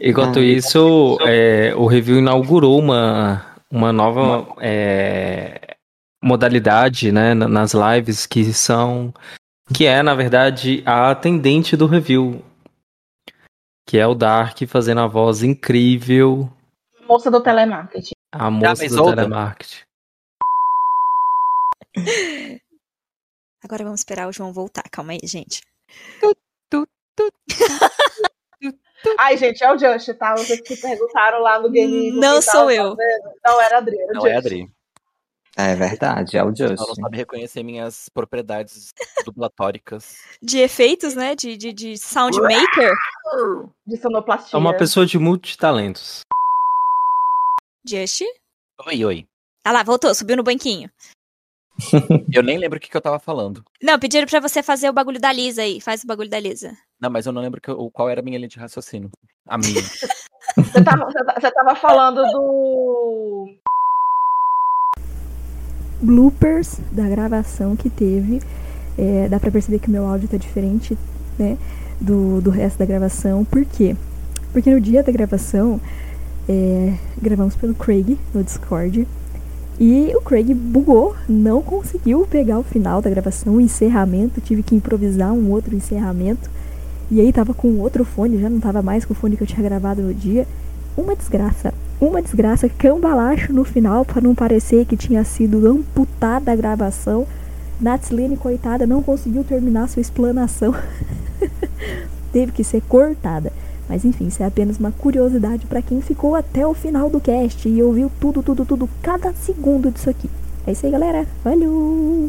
Enquanto Ah, isso, é, o review inaugurou uma, uma nova é, modalidade né, na- nas lives que são. Que é, na verdade, a atendente do review. Que é o Dark fazendo a voz incrível, Moça do telemarketing. a moça do telemarketing. Agora vamos esperar o João voltar. Calma aí, gente. Ai, gente, é o Just, tá? Vocês que perguntaram lá no game. Não sou eu. Não era a Adri, era o Não é a Just. Adri. É verdade, é o Ela não sabe reconhecer minhas propriedades dublatóricas. De efeitos, né? De, de, de soundmaker. De sonoplastia. É uma pessoa de multitalentos. Just. Oi, oi. Ah lá, voltou, subiu no banquinho. Eu nem lembro o que, que eu tava falando. Não, pediram pra você fazer o bagulho da Lisa aí. Faz o bagulho da Lisa. Não, mas eu não lembro que eu- qual era a minha linha de raciocínio. A minha. Você tava, você ta- você tava falando do. Bloopers da gravação que teve. É, dá pra perceber que o meu áudio tá diferente, né? Do, do resto da gravação. Por quê? Porque no dia da gravação, é, gravamos pelo Craig no Discord. E o Craig bugou, não conseguiu pegar o final da gravação, o encerramento. Tive que improvisar um outro encerramento. E aí tava com outro fone, já não tava mais com o fone que eu tinha gravado no dia. Uma desgraça. Uma desgraça, cambalacho no final, para não parecer que tinha sido amputada a gravação. Natslene, coitada, não conseguiu terminar sua explanação. Teve que ser cortada. Mas enfim, isso é apenas uma curiosidade para quem ficou até o final do cast e ouviu tudo, tudo, tudo, cada segundo disso aqui. É isso aí, galera. Valeu!